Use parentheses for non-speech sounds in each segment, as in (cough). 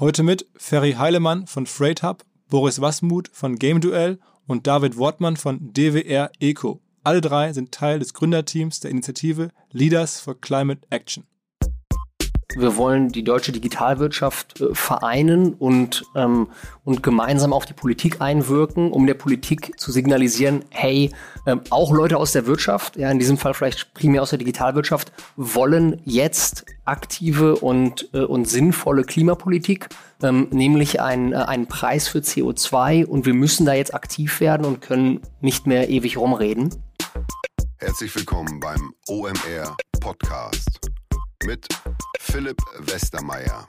Heute mit Ferry Heilemann von Freight Hub, Boris Wasmuth von Game Duell und David Wortmann von DWR Eco. Alle drei sind Teil des Gründerteams der Initiative Leaders for Climate Action. Wir wollen die deutsche Digitalwirtschaft äh, vereinen und, ähm, und gemeinsam auf die Politik einwirken, um der Politik zu signalisieren, hey, ähm, auch Leute aus der Wirtschaft, ja, in diesem Fall vielleicht primär aus der Digitalwirtschaft, wollen jetzt aktive und, äh, und sinnvolle Klimapolitik, ähm, nämlich einen, äh, einen Preis für CO2 und wir müssen da jetzt aktiv werden und können nicht mehr ewig rumreden. Herzlich willkommen beim OMR Podcast mit Philipp Westermeier.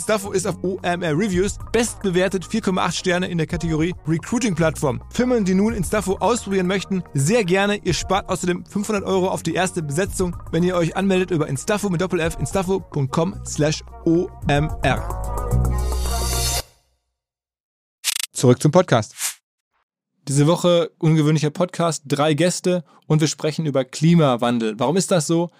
Instafo ist auf OMR Reviews bestbewertet 4,8 Sterne in der Kategorie Recruiting Plattform. Firmen, die nun Instafo ausprobieren möchten, sehr gerne. Ihr spart außerdem 500 Euro auf die erste Besetzung, wenn ihr euch anmeldet über Instafo mit Doppel F instafo.com slash OMR. Zurück zum Podcast. Diese Woche ungewöhnlicher Podcast, drei Gäste und wir sprechen über Klimawandel. Warum ist das so?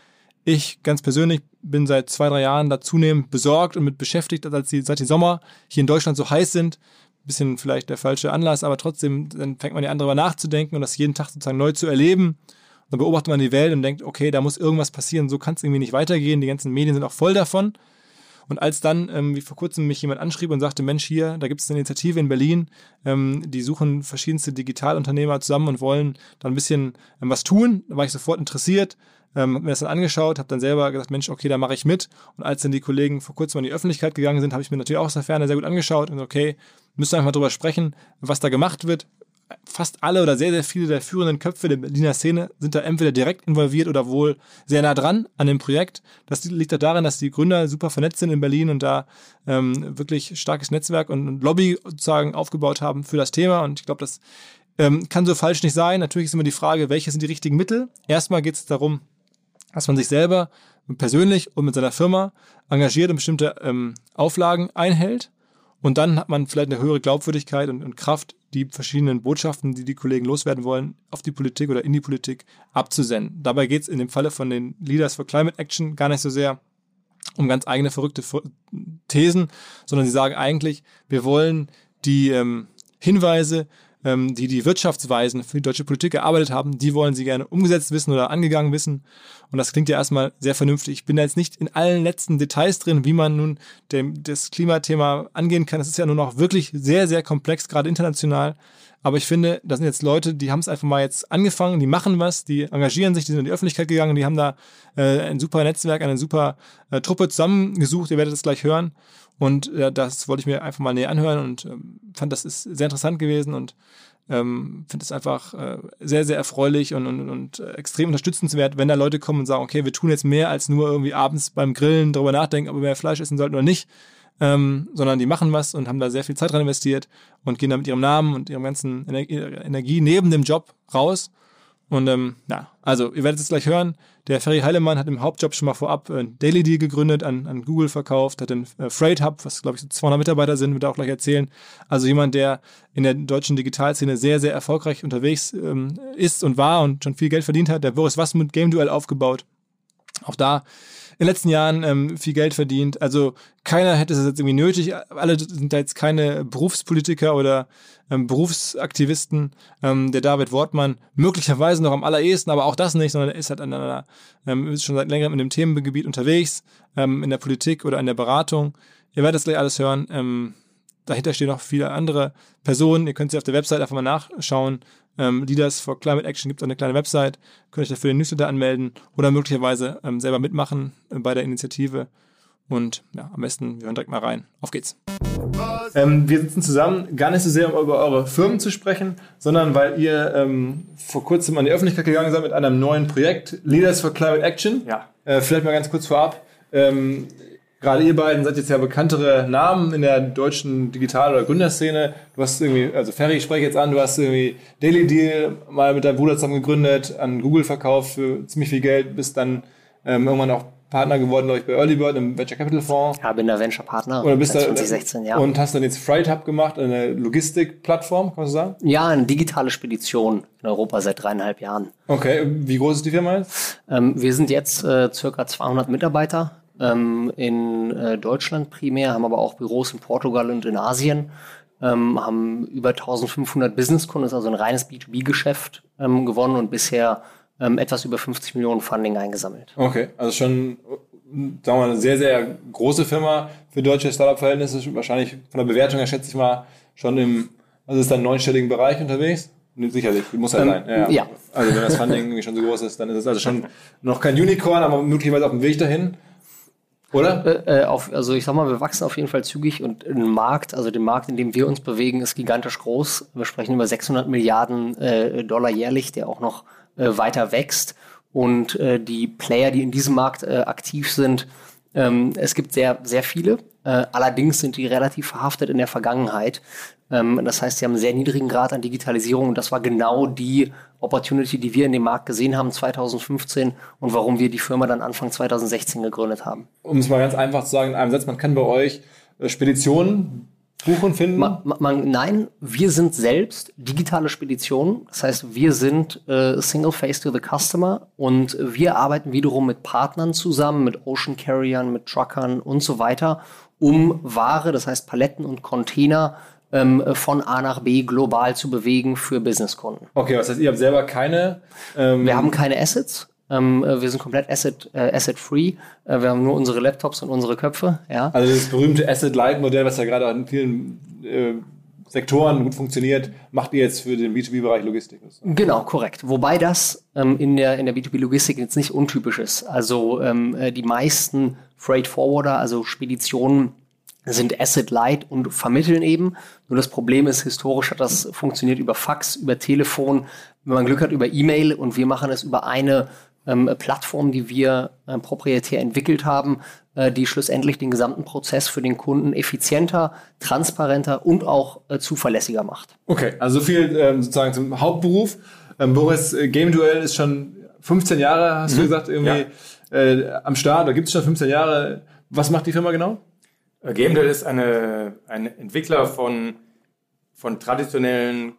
Ich ganz persönlich bin seit zwei, drei Jahren da zunehmend besorgt und mit beschäftigt, als die, seit die Sommer hier in Deutschland so heiß sind. Bisschen vielleicht der falsche Anlass, aber trotzdem, dann fängt man ja an, darüber nachzudenken und das jeden Tag sozusagen neu zu erleben. dann beobachtet man die Welt und denkt, okay, da muss irgendwas passieren, so kann es irgendwie nicht weitergehen. Die ganzen Medien sind auch voll davon. Und als dann, ähm, wie vor kurzem, mich jemand anschrieb und sagte, Mensch, hier, da gibt es eine Initiative in Berlin, ähm, die suchen verschiedenste Digitalunternehmer zusammen und wollen da ein bisschen ähm, was tun, da war ich sofort interessiert, ähm, habe mir das dann angeschaut, habe dann selber gesagt, Mensch, okay, da mache ich mit. Und als dann die Kollegen vor kurzem in die Öffentlichkeit gegangen sind, habe ich mir natürlich auch aus der Ferne sehr gut angeschaut und okay, müsst ihr einfach mal drüber sprechen, was da gemacht wird, fast alle oder sehr, sehr viele der führenden Köpfe der Berliner Szene sind da entweder direkt involviert oder wohl sehr nah dran an dem Projekt. Das liegt auch daran, dass die Gründer super vernetzt sind in Berlin und da ähm, wirklich starkes Netzwerk und Lobby sozusagen aufgebaut haben für das Thema. Und ich glaube, das ähm, kann so falsch nicht sein. Natürlich ist immer die Frage, welche sind die richtigen Mittel? Erstmal geht es darum, dass man sich selber persönlich und mit seiner Firma engagiert und bestimmte ähm, Auflagen einhält. Und dann hat man vielleicht eine höhere Glaubwürdigkeit und, und, Kraft, die verschiedenen Botschaften, die die Kollegen loswerden wollen, auf die Politik oder in die Politik abzusenden. Dabei geht es in dem Falle von den Leaders for Climate Action gar nicht so sehr um ganz eigene verrückte Thesen, sondern sie sagen eigentlich, wir wollen die ähm, Hinweise, ähm, die die Wirtschaftsweisen für die deutsche Politik erarbeitet haben, die wollen sie gerne umgesetzt wissen oder angegangen wissen. Und das klingt ja erstmal sehr vernünftig. Ich bin da jetzt nicht in allen letzten Details drin, wie man nun dem, das Klimathema angehen kann. Das ist ja nur noch wirklich sehr, sehr komplex, gerade international. Aber ich finde, da sind jetzt Leute, die haben es einfach mal jetzt angefangen, die machen was, die engagieren sich, die sind in die Öffentlichkeit gegangen, die haben da äh, ein super Netzwerk, eine super äh, Truppe zusammengesucht, ihr werdet es gleich hören. Und äh, das wollte ich mir einfach mal näher anhören und ähm, fand, das ist sehr interessant gewesen und ähm, finde es einfach äh, sehr, sehr erfreulich und, und, und extrem unterstützenswert, wenn da Leute kommen und sagen, okay, wir tun jetzt mehr als nur irgendwie abends beim Grillen darüber nachdenken, ob wir mehr Fleisch essen sollten oder nicht, ähm, sondern die machen was und haben da sehr viel Zeit dran investiert und gehen da mit ihrem Namen und ihrem ganzen Ener Energie neben dem Job raus und ähm, ja, also ihr werdet es gleich hören. Der Ferry Heilemann hat im Hauptjob schon mal vorab ein Daily Deal gegründet, an, an Google verkauft, hat den äh, Freight Hub, was glaube ich so 200 Mitarbeiter sind, wird er auch gleich erzählen. Also jemand, der in der deutschen Digitalszene sehr, sehr erfolgreich unterwegs ähm, ist und war und schon viel Geld verdient hat. Der Boris Wassmuth Game Duell aufgebaut. Auch da den letzten Jahren ähm, viel Geld verdient. Also keiner hätte es jetzt irgendwie nötig. Alle sind da jetzt keine Berufspolitiker oder ähm, Berufsaktivisten. Ähm, der David Wortmann möglicherweise noch am allerersten, aber auch das nicht, sondern er ist halt an einer, ähm, ist schon seit längerem in dem Themengebiet unterwegs, ähm, in der Politik oder in der Beratung. Ihr werdet das gleich alles hören. Dahinter stehen noch viele andere Personen. Ihr könnt sie auf der Website einfach mal nachschauen. Ähm, Leaders for Climate Action gibt es eine kleine Website. Könnt euch dafür den Newsletter anmelden oder möglicherweise ähm, selber mitmachen äh, bei der Initiative. Und ja, am besten, wir hören direkt mal rein. Auf geht's. Ähm, wir sitzen zusammen, gar nicht so sehr, um über eure Firmen zu sprechen, sondern weil ihr ähm, vor kurzem an die Öffentlichkeit gegangen seid mit einem neuen Projekt, Leaders for Climate Action. Ja. Äh, vielleicht mal ganz kurz vorab. Ähm, Gerade ihr beiden seid jetzt ja bekanntere Namen in der deutschen Digital- oder Gründerszene. Du hast irgendwie, also Ferry, ich spreche jetzt an, du hast irgendwie Daily Deal mal mit deinem Bruder zusammen gegründet, an Google verkauft für ziemlich viel Geld, bist dann ähm, irgendwann auch Partner geworden, glaube ich, bei Early Bird im Venture Capital Fonds. Ja, bin der Venture Partner Oder bist seit da, 2016, ja. Und hast dann jetzt Freight Hub gemacht, eine Logistikplattform, kann man so sagen? ja, eine digitale Spedition in Europa seit dreieinhalb Jahren. Okay, wie groß ist die Firma jetzt? Ähm, wir sind jetzt äh, circa 200 Mitarbeiter ähm, in äh, Deutschland primär, haben aber auch Büros in Portugal und in Asien, ähm, haben über 1500 Businesskunden, ist also ein reines B2B-Geschäft ähm, gewonnen und bisher ähm, etwas über 50 Millionen Funding eingesammelt. Okay, also schon, sagen wir mal, eine sehr, sehr große Firma für deutsche Startup-Verhältnisse. Wahrscheinlich von der Bewertung her schätze ich mal schon im, also ist da im neunstelligen Bereich unterwegs? Sicherlich, muss halt Ähm, sein. Ja, ja. Also wenn das Funding irgendwie schon so groß ist, dann ist es also schon noch kein Unicorn, aber möglicherweise auf dem Weg dahin. Oder? Äh, auf, also ich sag mal, wir wachsen auf jeden Fall zügig und ein Markt, also der Markt, in dem wir uns bewegen, ist gigantisch groß. Wir sprechen über 600 Milliarden äh, Dollar jährlich, der auch noch äh, weiter wächst. Und äh, die Player, die in diesem Markt äh, aktiv sind, ähm, es gibt sehr, sehr viele. Äh, allerdings sind die relativ verhaftet in der Vergangenheit. Ähm, das heißt, sie haben einen sehr niedrigen Grad an Digitalisierung und das war genau die Opportunity, die wir in dem Markt gesehen haben 2015 und warum wir die Firma dann Anfang 2016 gegründet haben. Um es mal ganz einfach zu sagen in einem Satz, man kann bei euch äh, Speditionen buchen, finden. Ma, ma, man, nein, wir sind selbst digitale Speditionen. Das heißt, wir sind äh, Single Face to the Customer und wir arbeiten wiederum mit Partnern zusammen, mit Ocean Carriern, mit Truckern und so weiter, um Ware, das heißt Paletten und Container ähm, von A nach B global zu bewegen für Businesskunden. Okay, was heißt, ihr habt selber keine. Ähm, Wir haben keine Assets. Ähm, äh, wir sind komplett asset, äh, asset free. Äh, wir haben nur unsere Laptops und unsere Köpfe. Ja. also das berühmte Asset-Light-Modell, was ja gerade in vielen äh, Sektoren gut funktioniert, macht ihr jetzt für den B2B-Bereich Logistik. Genau, korrekt. Wobei das ähm, in der, in der B2B-Logistik jetzt nicht untypisch ist. Also ähm, äh, die meisten Freight Forwarder, also Speditionen, sind asset light und vermitteln eben. Nur das Problem ist, historisch hat das funktioniert über Fax, über Telefon, wenn man Glück hat, über E-Mail und wir machen es über eine ähm, Plattform, die wir äh, proprietär entwickelt haben, äh, die schlussendlich den gesamten Prozess für den Kunden effizienter, transparenter und auch äh, zuverlässiger macht. Okay, also so viel ähm, sozusagen zum Hauptberuf. Ähm, Boris, äh, Game Duell ist schon 15 Jahre, hast du gesagt, irgendwie äh, am Start, oder gibt es schon 15 Jahre. Was macht die Firma genau? GameDeal ist eine, ein Entwickler von, von traditionellen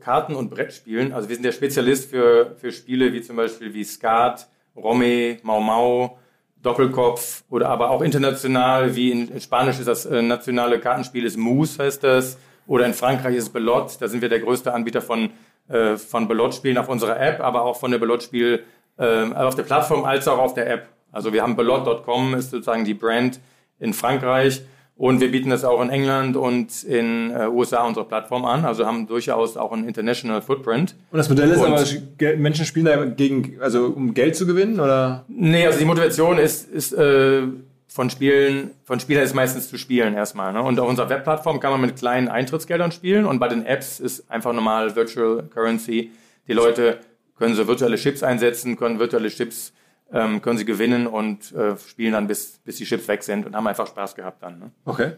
Karten- und Brettspielen. Also wir sind der Spezialist für, für Spiele wie zum Beispiel wie Skat, Romme, Mau Mau, Doppelkopf oder aber auch international, wie in, in Spanisch ist das äh, nationale Kartenspiel ist Mousse, heißt das. Oder in Frankreich ist Belot. Da sind wir der größte Anbieter von, äh, von Belot-Spielen auf unserer App, aber auch von der Belot-Spiel äh, auf der Plattform als auch auf der App. Also wir haben Belot.com ist sozusagen die Brand in Frankreich und wir bieten das auch in England und in äh, USA unsere Plattform an. Also haben durchaus auch einen international Footprint. Und das Modell ist Und- aber, Menschen spielen da gegen, also um Geld zu gewinnen, oder? Nee, also die Motivation ist, ist äh, von Spielen, von Spielern ist meistens zu spielen erstmal. Ne? Und auf unserer Webplattform kann man mit kleinen Eintrittsgeldern spielen und bei den Apps ist einfach normal Virtual Currency. Die Leute können so virtuelle Chips einsetzen, können virtuelle Chips ähm, können sie gewinnen und äh, spielen dann bis, bis die Chips weg sind und haben einfach Spaß gehabt dann. Ne? Okay.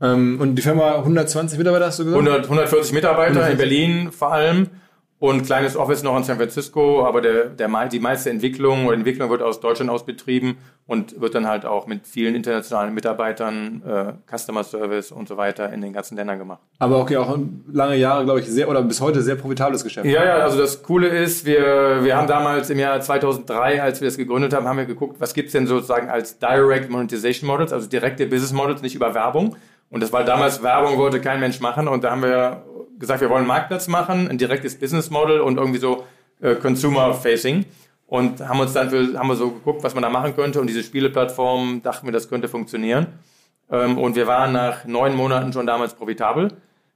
Ähm, und die Firma 120 Mitarbeiter hast du gesagt? 100, 140 Mitarbeiter in Berlin vor allem. Und kleines Office noch in San Francisco, aber der, der, die meiste Entwicklung oder Entwicklung wird aus Deutschland aus betrieben und wird dann halt auch mit vielen internationalen Mitarbeitern, äh, Customer Service und so weiter in den ganzen Ländern gemacht. Aber okay, auch lange Jahre, glaube ich, sehr oder bis heute sehr profitables Geschäft. Ja, ja, also das Coole ist, wir, wir haben damals im Jahr 2003, als wir das gegründet haben, haben wir geguckt, was gibt's denn sozusagen als Direct Monetization Models, also direkte Business Models, nicht über Werbung. Und das war damals Werbung, wollte kein Mensch machen und da haben wir gesagt, wir wollen einen Marktplatz machen, ein direktes Business Model und irgendwie so äh, Consumer Facing und haben uns dann für, haben wir so geguckt, was man da machen könnte und diese Spieleplattform dachten wir, das könnte funktionieren. Ähm, und wir waren nach neun Monaten schon damals profitabel.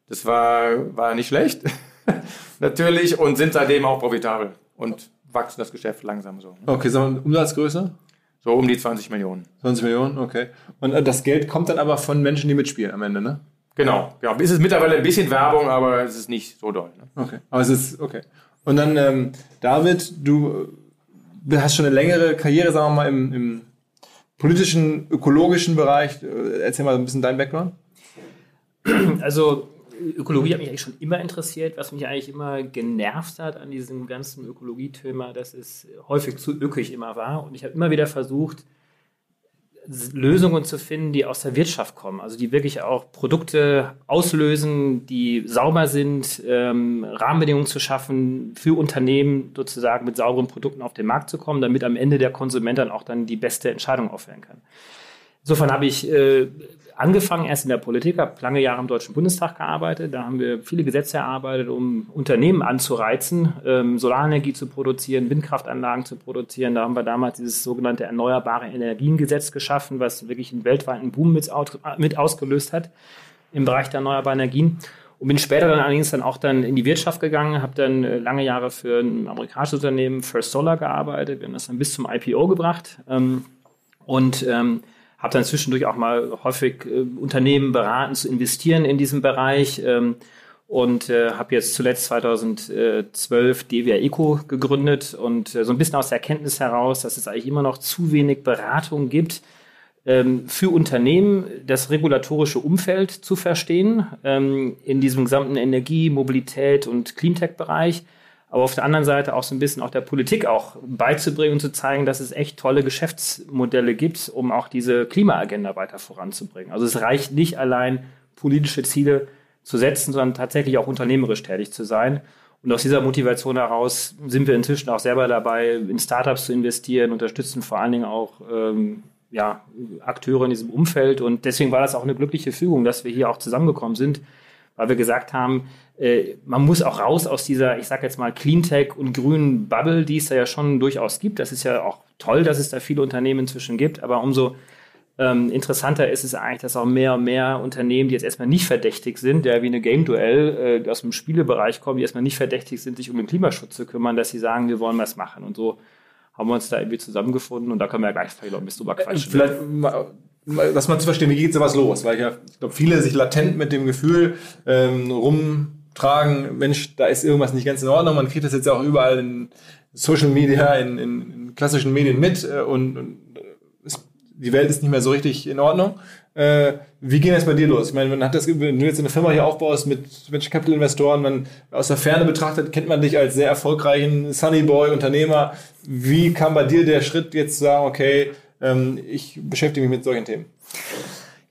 Das war, war nicht schlecht, (laughs) natürlich, und sind seitdem auch profitabel und wachsen das Geschäft langsam so. Okay, sagen wir Umsatzgröße? So um die 20 Millionen. 20 Millionen, okay. Und äh, das Geld kommt dann aber von Menschen, die mitspielen am Ende, ne? Genau, genau. Es ist mittlerweile ein bisschen Werbung, aber es ist nicht so doll. Ne? Okay, aber es ist, okay. Und dann, ähm, David, du hast schon eine längere Karriere, sagen wir mal, im, im politischen, ökologischen Bereich. Erzähl mal ein bisschen deinen Background. Also Ökologie hat mich eigentlich schon immer interessiert. Was mich eigentlich immer genervt hat an diesem ganzen Ökologie-Thema, dass es häufig zu ökig immer war. Und ich habe immer wieder versucht, Lösungen zu finden, die aus der Wirtschaft kommen, also die wirklich auch Produkte auslösen, die sauber sind, ähm, Rahmenbedingungen zu schaffen, für Unternehmen sozusagen mit sauberen Produkten auf den Markt zu kommen, damit am Ende der Konsument dann auch dann die beste Entscheidung aufwählen kann. Insofern habe ich äh, angefangen erst in der Politik, habe lange Jahre im Deutschen Bundestag gearbeitet. Da haben wir viele Gesetze erarbeitet, um Unternehmen anzureizen, ähm, Solarenergie zu produzieren, Windkraftanlagen zu produzieren. Da haben wir damals dieses sogenannte Erneuerbare Energiengesetz geschaffen, was wirklich einen weltweiten Boom mit, mit ausgelöst hat im Bereich der erneuerbaren Energien. Und bin später dann allerdings dann auch dann in die Wirtschaft gegangen, habe dann äh, lange Jahre für ein amerikanisches Unternehmen, First Solar, gearbeitet. Wir haben das dann bis zum IPO gebracht. Ähm, und ähm, habe dann zwischendurch auch mal häufig äh, Unternehmen beraten zu investieren in diesem Bereich ähm, und äh, habe jetzt zuletzt 2012 Devia Eco gegründet und äh, so ein bisschen aus der Erkenntnis heraus, dass es eigentlich immer noch zu wenig Beratung gibt ähm, für Unternehmen, das regulatorische Umfeld zu verstehen ähm, in diesem gesamten Energie-, Mobilität- und Cleantech-Bereich aber auf der anderen Seite auch so ein bisschen auch der Politik auch beizubringen und zu zeigen, dass es echt tolle Geschäftsmodelle gibt, um auch diese Klimaagenda weiter voranzubringen. Also es reicht nicht allein politische Ziele zu setzen, sondern tatsächlich auch unternehmerisch tätig zu sein. Und aus dieser Motivation heraus sind wir inzwischen auch selber dabei, in Startups zu investieren, unterstützen vor allen Dingen auch ähm, ja, Akteure in diesem Umfeld. Und deswegen war das auch eine glückliche Fügung, dass wir hier auch zusammengekommen sind, weil wir gesagt haben, man muss auch raus aus dieser, ich sage jetzt mal, Cleantech und grünen Bubble, die es da ja schon durchaus gibt. Das ist ja auch toll, dass es da viele Unternehmen inzwischen gibt, aber umso ähm, interessanter ist es eigentlich, dass auch mehr und mehr Unternehmen, die jetzt erstmal nicht verdächtig sind, ja, wie eine Game Duell, äh, aus dem Spielebereich kommen, die erstmal nicht verdächtig sind, sich um den Klimaschutz zu kümmern, dass sie sagen, wir wollen was machen. Und so haben wir uns da irgendwie zusammengefunden und da können wir ja gleich vielleicht noch ein bisschen drüber quatschen. Vielleicht dass man zu verstehen, wie geht sowas los? Weil ich, ja, ich glaube, viele sich latent mit dem Gefühl ähm, rumtragen, Mensch, da ist irgendwas nicht ganz in Ordnung. Man kriegt das jetzt auch überall in Social Media, in, in, in klassischen Medien mit äh, und, und ist, die Welt ist nicht mehr so richtig in Ordnung. Äh, wie ging das bei dir los? Ich meine, man hat das, wenn du jetzt eine Firma hier aufbaust mit Venture Capital Investoren, man aus der Ferne betrachtet, kennt man dich als sehr erfolgreichen Sunny Boy Unternehmer. Wie kam bei dir der Schritt jetzt zu sagen, okay, ähm, ich beschäftige mich mit solchen Themen.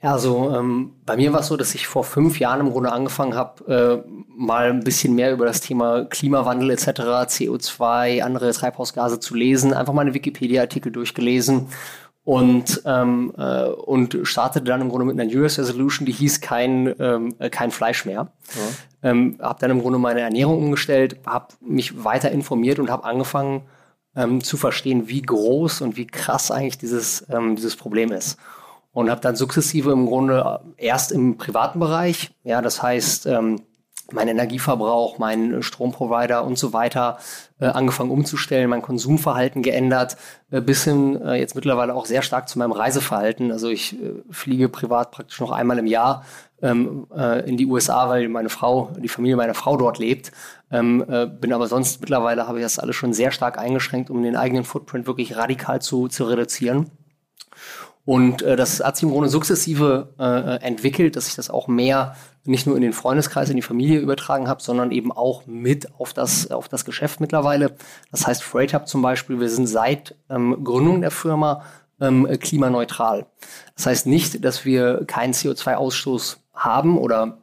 Ja, also ähm, bei mir war es so, dass ich vor fünf Jahren im Grunde angefangen habe, äh, mal ein bisschen mehr über das Thema Klimawandel etc., CO2, andere Treibhausgase zu lesen, einfach mal eine Wikipedia-Artikel durchgelesen und ähm, äh, und startete dann im Grunde mit einer New Year's Resolution, die hieß kein ähm, äh, kein Fleisch mehr. Ja. Ähm, habe dann im Grunde meine Ernährung umgestellt, habe mich weiter informiert und habe angefangen ähm, zu verstehen, wie groß und wie krass eigentlich dieses, ähm, dieses Problem ist. Und habe dann sukzessive im Grunde erst im privaten Bereich, ja, das heißt, ähm, mein Energieverbrauch, mein Stromprovider und so weiter äh, angefangen umzustellen, mein Konsumverhalten geändert, äh, bis hin äh, jetzt mittlerweile auch sehr stark zu meinem Reiseverhalten. Also ich äh, fliege privat praktisch noch einmal im Jahr ähm, äh, in die USA, weil meine Frau, die Familie meiner Frau dort lebt. Ähm, äh, bin aber sonst mittlerweile habe ich das alles schon sehr stark eingeschränkt, um den eigenen Footprint wirklich radikal zu, zu reduzieren. Und äh, das hat sich im Grunde sukzessive äh, entwickelt, dass ich das auch mehr nicht nur in den Freundeskreis, in die Familie übertragen habe, sondern eben auch mit auf das, auf das Geschäft mittlerweile. Das heißt, Freight Hub zum Beispiel, wir sind seit ähm, Gründung der Firma ähm, klimaneutral. Das heißt nicht, dass wir keinen CO2-Ausstoß haben oder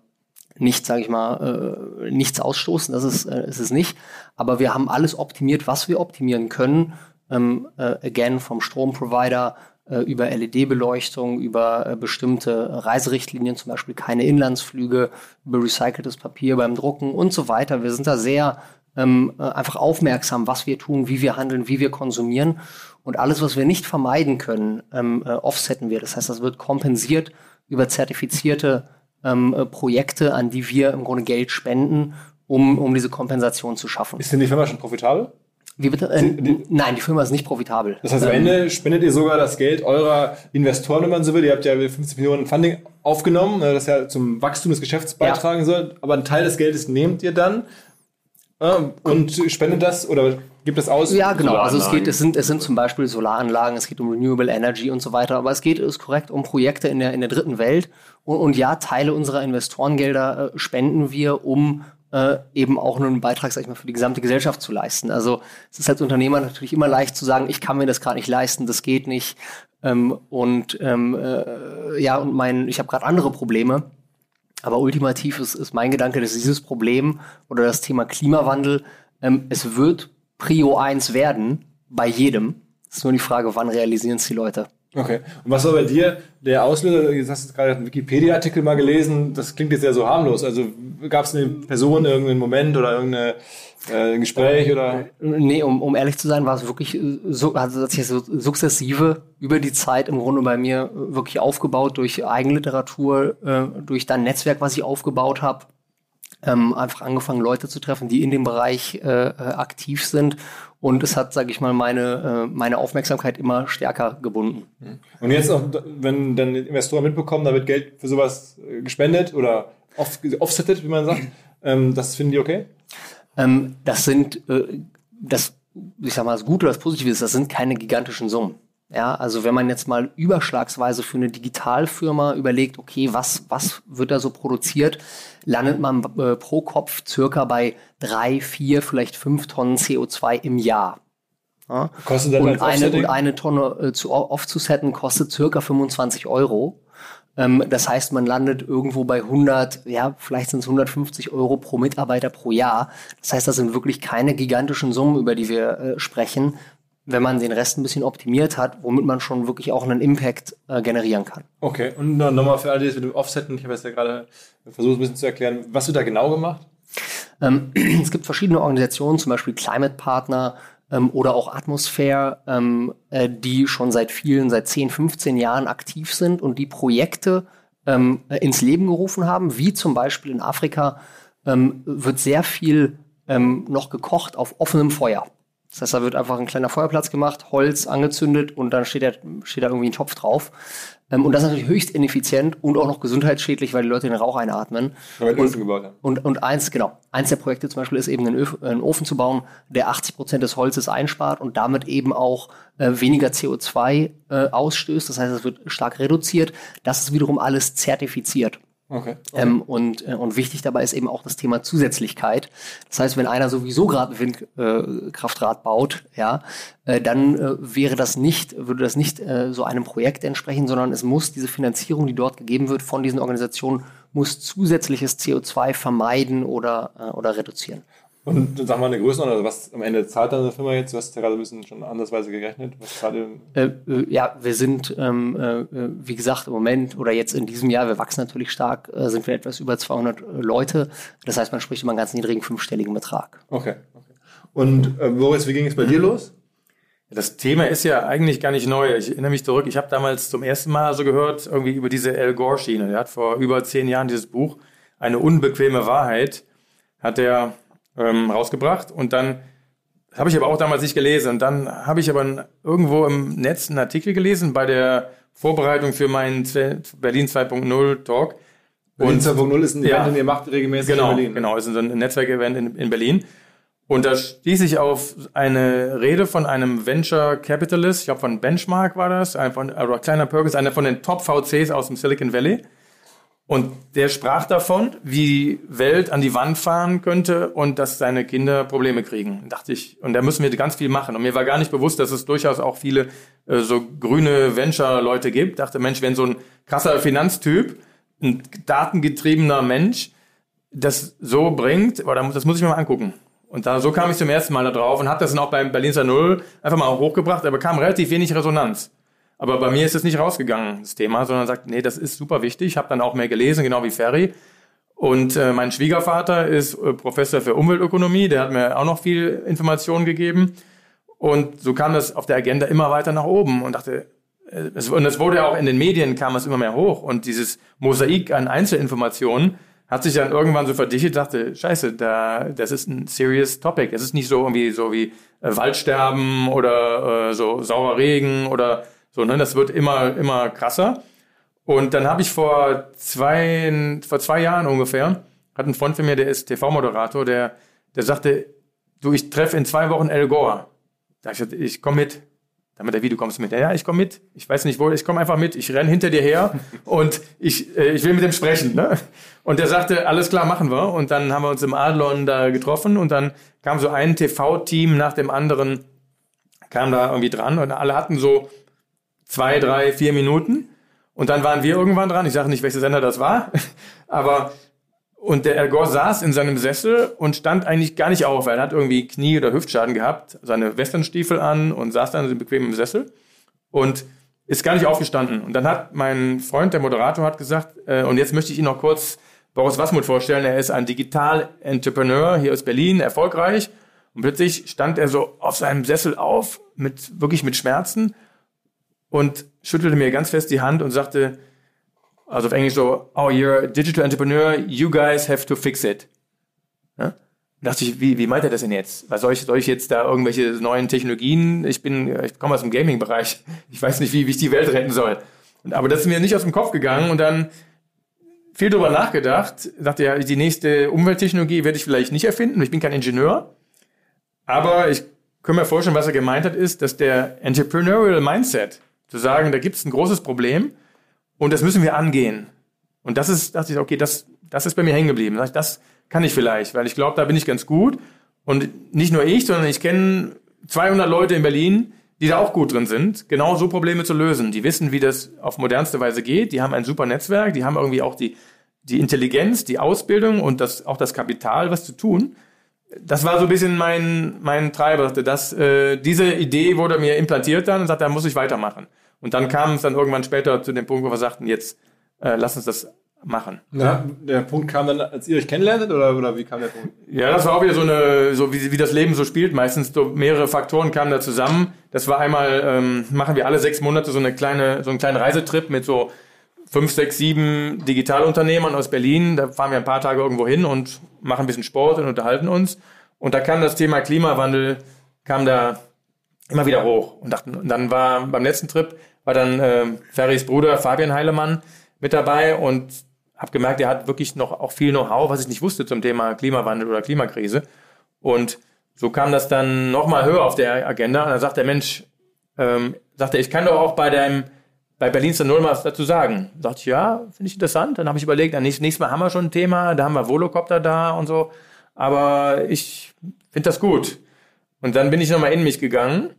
nicht, sage ich mal, äh, nichts ausstoßen, das ist, äh, ist es nicht. Aber wir haben alles optimiert, was wir optimieren können. Ähm, äh, again, vom Stromprovider über LED-Beleuchtung, über äh, bestimmte Reiserichtlinien, zum Beispiel keine Inlandsflüge, über recyceltes Papier beim Drucken und so weiter. Wir sind da sehr ähm, äh, einfach aufmerksam, was wir tun, wie wir handeln, wie wir konsumieren. Und alles, was wir nicht vermeiden können, ähm, äh, offsetten wir. Das heißt, das wird kompensiert über zertifizierte ähm, äh, Projekte, an die wir im Grunde Geld spenden, um, um diese Kompensation zu schaffen. Ist denn die Firma schon profitabel? Wie bitte? Äh, die, nein, die Firma ist nicht profitabel. Das heißt, am ähm, Ende spendet ihr sogar das Geld eurer Investoren, wenn man so will. Ihr habt ja 50 Millionen Funding aufgenommen, das ja zum Wachstum des Geschäfts beitragen ja. soll. Aber einen Teil des Geldes nehmt ihr dann und spendet das oder gibt es aus? Ja, genau. Also es geht, es sind, es sind zum Beispiel Solaranlagen, es geht um Renewable Energy und so weiter. Aber es geht, ist korrekt, um Projekte in der, in der dritten Welt. Und, und ja, Teile unserer Investorengelder äh, spenden wir, um äh, eben auch einen Beitrag, sag ich mal, für die gesamte Gesellschaft zu leisten. Also es ist als Unternehmer natürlich immer leicht zu sagen, ich kann mir das gerade nicht leisten, das geht nicht. Ähm, und ähm, äh, ja, und mein, ich habe gerade andere Probleme. Aber ultimativ ist, ist mein Gedanke, dass dieses Problem oder das Thema Klimawandel, ähm, es wird Prio 1 werden bei jedem. Es ist nur die Frage, wann realisieren es die Leute. Okay. Und was war bei dir der Auslöser? Du hast jetzt gerade einen Wikipedia-Artikel mal gelesen. Das klingt jetzt ja so harmlos. Also gab es eine Person, irgendeinen Moment oder irgendein äh, Gespräch oder? Nee, um, um ehrlich zu sein, war es wirklich so, also sich so sukzessive über die Zeit im Grunde bei mir wirklich aufgebaut durch Eigenliteratur, äh, durch dann Netzwerk, was ich aufgebaut habe. Ähm, einfach angefangen, Leute zu treffen, die in dem Bereich äh, äh aktiv sind und es hat, sage ich mal, meine, äh, meine Aufmerksamkeit immer stärker gebunden. Und jetzt auch, wenn dann Investoren mitbekommen, da wird Geld für sowas äh, gespendet oder off, offsettet, wie man sagt, (clears throat) ähm, das finden die okay? Ähm, das sind, äh, das, ich sag mal, das Gute oder das Positive ist, das sind keine gigantischen Summen. Ja, also wenn man jetzt mal überschlagsweise für eine Digitalfirma überlegt, okay, was, was wird da so produziert, landet man äh, pro Kopf circa bei drei, vier, vielleicht fünf Tonnen CO2 im Jahr. Ja? Kostet dann und, eine, und eine Tonne äh, zu off zu setten kostet circa 25 Euro. Ähm, das heißt, man landet irgendwo bei 100, ja, vielleicht sind es 150 Euro pro Mitarbeiter pro Jahr. Das heißt, das sind wirklich keine gigantischen Summen, über die wir äh, sprechen wenn man den Rest ein bisschen optimiert hat, womit man schon wirklich auch einen Impact äh, generieren kann. Okay, und nochmal für alle, die das mit dem Offsetten, ich habe jetzt ja gerade versucht, ein bisschen zu erklären, was wird da genau gemacht? Ähm, (clears throat) es gibt verschiedene Organisationen, zum Beispiel Climate Partner ähm, oder auch Atmosphäre, ähm, äh, die schon seit vielen, seit 10, 15 Jahren aktiv sind und die Projekte ähm, äh, ins Leben gerufen haben, wie zum Beispiel in Afrika ähm, wird sehr viel ähm, noch gekocht auf offenem Feuer. Das heißt, da wird einfach ein kleiner Feuerplatz gemacht, Holz angezündet und dann steht da, steht da irgendwie ein Topf drauf. Ähm, und das ist natürlich höchst ineffizient und auch noch gesundheitsschädlich, weil die Leute den Rauch einatmen. Und, gebaut haben. Und, und eins, genau, eins der Projekte zum Beispiel ist eben einen, Öf einen Ofen zu bauen, der 80 Prozent des Holzes einspart und damit eben auch äh, weniger CO2 äh, ausstößt. Das heißt, es wird stark reduziert. Das ist wiederum alles zertifiziert. Okay. Ähm, und, äh, und wichtig dabei ist eben auch das Thema Zusätzlichkeit. Das heißt, wenn einer sowieso gerade Windkraftrad äh, baut, ja, äh, dann äh, wäre das nicht, würde das nicht äh, so einem Projekt entsprechen, sondern es muss diese Finanzierung, die dort gegeben wird von diesen Organisationen, muss zusätzliches CO2 vermeiden oder, äh, oder reduzieren. Und sag mal eine Größenordnung, also was am Ende zahlt dann eine Firma jetzt? Du hast ja gerade ein bisschen schon andersweise gerechnet. Was zahlt ihr? Äh, äh, ja, wir sind, ähm, äh, wie gesagt, im Moment oder jetzt in diesem Jahr, wir wachsen natürlich stark, äh, sind wir etwas über 200 äh, Leute. Das heißt, man spricht über einen ganz niedrigen fünfstelligen Betrag. Okay. okay. Und äh, Boris, wie ging es bei dir los? Das Thema ist ja eigentlich gar nicht neu. Ich erinnere mich zurück, ich habe damals zum ersten Mal so gehört, irgendwie über diese Al Gore-Schiene. Er hat vor über zehn Jahren dieses Buch, Eine unbequeme Wahrheit, hat er ähm, rausgebracht und dann habe ich aber auch damals nicht gelesen. Und dann habe ich aber irgendwo im Netz einen Artikel gelesen bei der Vorbereitung für meinen Berlin 2.0 Talk. Berlin 2.0 ist ein Event, ja, den ihr macht regelmäßig genau, in Berlin. Genau, ist ein Netzwerkevent in, in Berlin. Und da stieß ich auf eine Rede von einem Venture Capitalist, ich glaube von Benchmark war das, ein von, oder Kleiner Perkins, einer von den Top VCs aus dem Silicon Valley. Und der sprach davon, wie die Welt an die Wand fahren könnte und dass seine Kinder Probleme kriegen. Da dachte ich, und da müssen wir ganz viel machen. Und mir war gar nicht bewusst, dass es durchaus auch viele äh, so grüne Venture-Leute gibt. dachte, Mensch, wenn so ein krasser Finanztyp, ein datengetriebener Mensch, das so bringt, aber das muss ich mir mal angucken. Und da, so kam ich zum ersten Mal da drauf und habe das dann auch beim Berliner Null einfach mal hochgebracht, aber bekam relativ wenig Resonanz. Aber bei mir ist es nicht rausgegangen, das Thema, sondern sagt, nee, das ist super wichtig. Ich habe dann auch mehr gelesen, genau wie Ferry. Und äh, mein Schwiegervater ist äh, Professor für Umweltökonomie, der hat mir auch noch viel Informationen gegeben. Und so kam das auf der Agenda immer weiter nach oben und dachte, äh, es, und es wurde auch in den Medien, kam es immer mehr hoch. Und dieses Mosaik an Einzelinformationen, hat sich dann irgendwann so verdichtet, dachte, scheiße, da, das ist ein serious topic. Das ist nicht so irgendwie so wie äh, Waldsterben oder äh, so saurer Regen oder so, ne? Das wird immer, immer krasser. Und dann habe ich vor zwei, vor zwei Jahren ungefähr, hat ein Freund von mir, der ist TV-Moderator, der, der sagte, du, ich treffe in zwei Wochen El Gore. Da ich, ich komme mit. Damit der Video kommst du mit. Ja, ich komme mit. Ich weiß nicht wo, ich komme einfach mit. Ich renn hinter dir her (laughs) und ich, äh, ich will mit dem sprechen. Ne? Und der sagte, alles klar, machen wir. Und dann haben wir uns im Adlon da getroffen und dann kam so ein TV-Team nach dem anderen, kam da irgendwie dran und alle hatten so zwei, drei, vier Minuten. Und dann waren wir irgendwann dran. Ich sage nicht, welcher Sender das war, (laughs) aber und der Ergor saß in seinem Sessel und stand eigentlich gar nicht auf. Er hat irgendwie Knie- oder Hüftschaden gehabt, seine Westernstiefel an und saß dann in bequemem Sessel und ist gar nicht aufgestanden. Und dann hat mein Freund, der Moderator, hat gesagt, äh, und jetzt möchte ich Ihnen noch kurz Boris Wasmut vorstellen. Er ist ein Digital-Entrepreneur hier aus Berlin, erfolgreich. Und plötzlich stand er so auf seinem Sessel auf, mit, wirklich mit Schmerzen und schüttelte mir ganz fest die Hand und sagte, also auf Englisch so, oh, you're a digital entrepreneur, you guys have to fix it. Ja? dachte ich, wie, wie meint er das denn jetzt? Was soll ich, soll ich jetzt da irgendwelche neuen Technologien? Ich bin, ich komme aus dem Gaming-Bereich. Ich weiß nicht, wie, wie ich die Welt retten soll. Und, aber das ist mir nicht aus dem Kopf gegangen und dann viel drüber nachgedacht. Dachte ja, die nächste Umwelttechnologie werde ich vielleicht nicht erfinden. Ich bin kein Ingenieur. Aber ich kann mir vorstellen, was er gemeint hat, ist, dass der Entrepreneurial Mindset, zu sagen, da gibt es ein großes Problem, und das müssen wir angehen. Und das ist, dachte ich, okay, das, das ist bei mir hängen geblieben. Das kann ich vielleicht, weil ich glaube, da bin ich ganz gut. Und nicht nur ich, sondern ich kenne 200 Leute in Berlin, die da auch gut drin sind, genau so Probleme zu lösen. Die wissen, wie das auf modernste Weise geht. Die haben ein super Netzwerk. Die haben irgendwie auch die, die Intelligenz, die Ausbildung und das, auch das Kapital, was zu tun. Das war so ein bisschen mein, mein Treiber. Das, äh, diese Idee wurde mir implantiert dann und sagt, da muss ich weitermachen. Und dann kam es dann irgendwann später zu dem Punkt, wo wir sagten, jetzt äh, lass uns das machen. Ja, der Punkt kam dann, als ihr euch kennenlerntet oder, oder wie kam der Punkt? Ja, das war auch wieder so eine, so wie, wie das Leben so spielt. Meistens so mehrere Faktoren kamen da zusammen. Das war einmal, ähm, machen wir alle sechs Monate so eine kleine, so einen kleinen Reisetrip mit so fünf, sechs, sieben Digitalunternehmern aus Berlin. Da fahren wir ein paar Tage irgendwo hin und machen ein bisschen Sport und unterhalten uns. Und da kam das Thema Klimawandel, kam da immer wieder hoch. Und, dachten, und dann war beim letzten Trip war dann äh, Ferris Bruder Fabian Heilemann mit dabei und habe gemerkt, er hat wirklich noch auch viel Know-how, was ich nicht wusste zum Thema Klimawandel oder Klimakrise. Und so kam das dann nochmal höher auf der Agenda. Und dann sagt der Mensch, ähm, sagt er, ich kann doch auch bei deinem bei Berlin Null was dazu sagen. Sagt ich, ja, finde ich interessant. Dann habe ich überlegt, dann nächstes Mal haben wir schon ein Thema, da haben wir Volocopter da und so. Aber ich finde das gut. Und dann bin ich nochmal in mich gegangen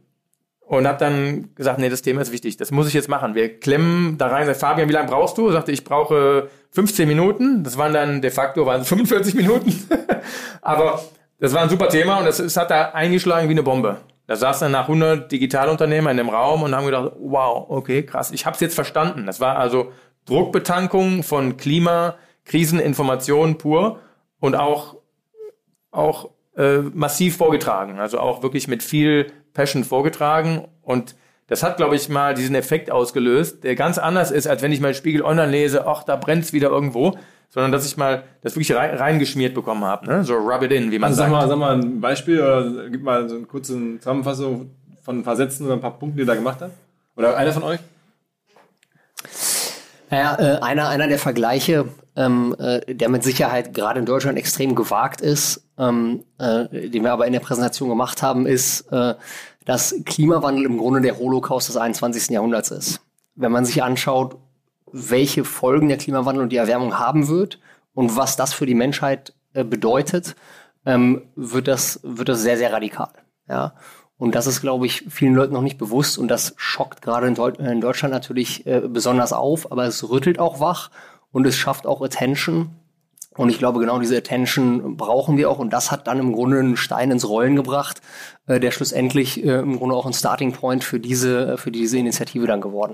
und habe dann gesagt, nee, das Thema ist wichtig, das muss ich jetzt machen. Wir klemmen da rein, sagt Fabian, wie lange brauchst du? Sagte, ich brauche 15 Minuten. Das waren dann de facto waren 45 Minuten. (laughs) Aber das war ein super Thema und es hat da eingeschlagen wie eine Bombe. Da saßen dann nach 100 Digitalunternehmer in dem Raum und haben gedacht, wow, okay, krass, ich habe es jetzt verstanden. Das war also Druckbetankung von Klima, Kriseninformation pur und auch auch äh, massiv vorgetragen, also auch wirklich mit viel Passion vorgetragen und das hat, glaube ich, mal diesen Effekt ausgelöst, der ganz anders ist, als wenn ich mal Spiegel Online lese, ach, da brennt's wieder irgendwo, sondern dass ich mal das wirklich reingeschmiert bekommen habe, ne? so rub it in, wie man also sagt. Sag mal, sag mal ein Beispiel oder gib mal so eine kurze Zusammenfassung von ein paar Sätzen oder ein paar Punkten, die ihr da gemacht habt. Oder einer von euch? Naja, äh, einer, einer der Vergleiche ähm, äh, der mit Sicherheit gerade in Deutschland extrem gewagt ist, ähm, äh, den wir aber in der Präsentation gemacht haben, ist, äh, dass Klimawandel im Grunde der Holocaust des 21. Jahrhunderts ist. Wenn man sich anschaut, welche Folgen der Klimawandel und die Erwärmung haben wird und was das für die Menschheit äh, bedeutet, ähm, wird, das, wird das sehr, sehr radikal. Ja? Und das ist, glaube ich, vielen Leuten noch nicht bewusst und das schockt gerade in, Deut in Deutschland natürlich äh, besonders auf, aber es rüttelt auch wach und es schafft auch Attention. Und ich glaube, genau diese Attention brauchen wir auch. Und das hat dann im Grunde einen Stein ins Rollen gebracht, äh, der schlussendlich äh, im Grunde auch ein Starting Point für diese, für diese Initiative dann geworden.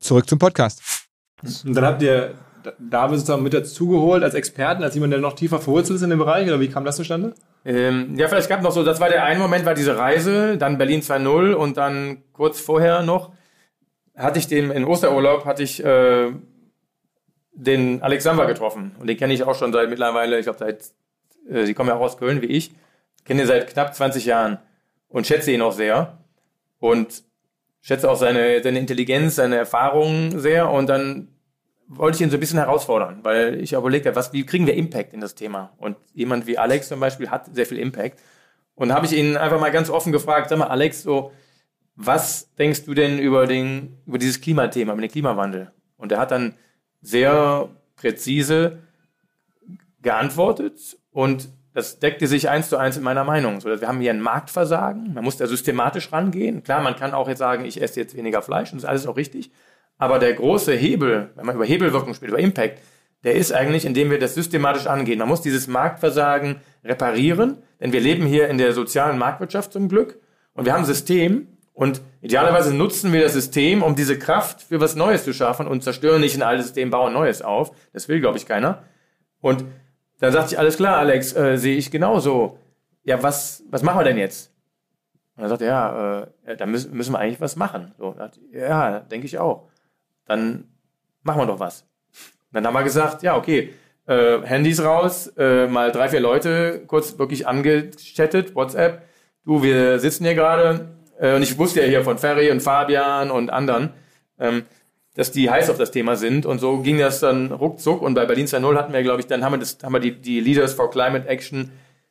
Zurück zum Podcast. Und dann habt ihr David sozusagen mit dazugeholt als Experten, als jemand, der noch tiefer verwurzelt ist in dem Bereich? Oder wie kam das zustande? Ähm, ja, vielleicht gab noch so, das war der eine Moment, war diese Reise, dann Berlin 2.0 und dann kurz vorher noch hatte ich den, in Osterurlaub hatte ich äh, den Alexander getroffen. Und den kenne ich auch schon seit mittlerweile, ich glaube seit, äh, sie kommen ja auch aus Köln wie ich, kenne ihn seit knapp 20 Jahren und schätze ihn auch sehr. Und schätze auch seine, seine Intelligenz, seine Erfahrungen sehr. Und dann wollte ich ihn so ein bisschen herausfordern, weil ich überlegt habe, was, wie kriegen wir Impact in das Thema? Und jemand wie Alex zum Beispiel hat sehr viel Impact. Und habe ich ihn einfach mal ganz offen gefragt, sag mal, Alex, so, was denkst du denn über den, über dieses Klimathema, über den Klimawandel? Und er hat dann sehr präzise geantwortet und das deckte sich eins zu eins in meiner Meinung. So, wir haben hier ein Marktversagen. Man muss da systematisch rangehen. Klar, man kann auch jetzt sagen, ich esse jetzt weniger Fleisch und das ist alles auch richtig. Aber der große Hebel, wenn man über Hebelwirkung spricht, über Impact, der ist eigentlich, indem wir das systematisch angehen. Man muss dieses Marktversagen reparieren, denn wir leben hier in der sozialen Marktwirtschaft zum Glück und wir haben ein System und idealerweise nutzen wir das System, um diese Kraft für was Neues zu schaffen und zerstören nicht ein altes System, bauen Neues auf. Das will, glaube ich, keiner. Und dann sagt ich, alles klar, Alex, äh, sehe ich genauso. Ja, was, was machen wir denn jetzt? Und dann sagt er, ja, äh, da müssen, müssen wir eigentlich was machen. So, ja, denke ich auch. Dann machen wir doch was. Und dann haben wir gesagt, ja, okay, äh, Handys raus, äh, mal drei, vier Leute kurz wirklich angechattet, WhatsApp. Du, wir sitzen hier gerade äh, und ich wusste ja hier von Ferry und Fabian und anderen. Ähm, dass die heiß auf das Thema sind. Und so ging das dann ruckzuck. Und bei Berlin 2.0 hatten wir, glaube ich, dann haben wir, das, haben wir die, die Leaders for Climate Action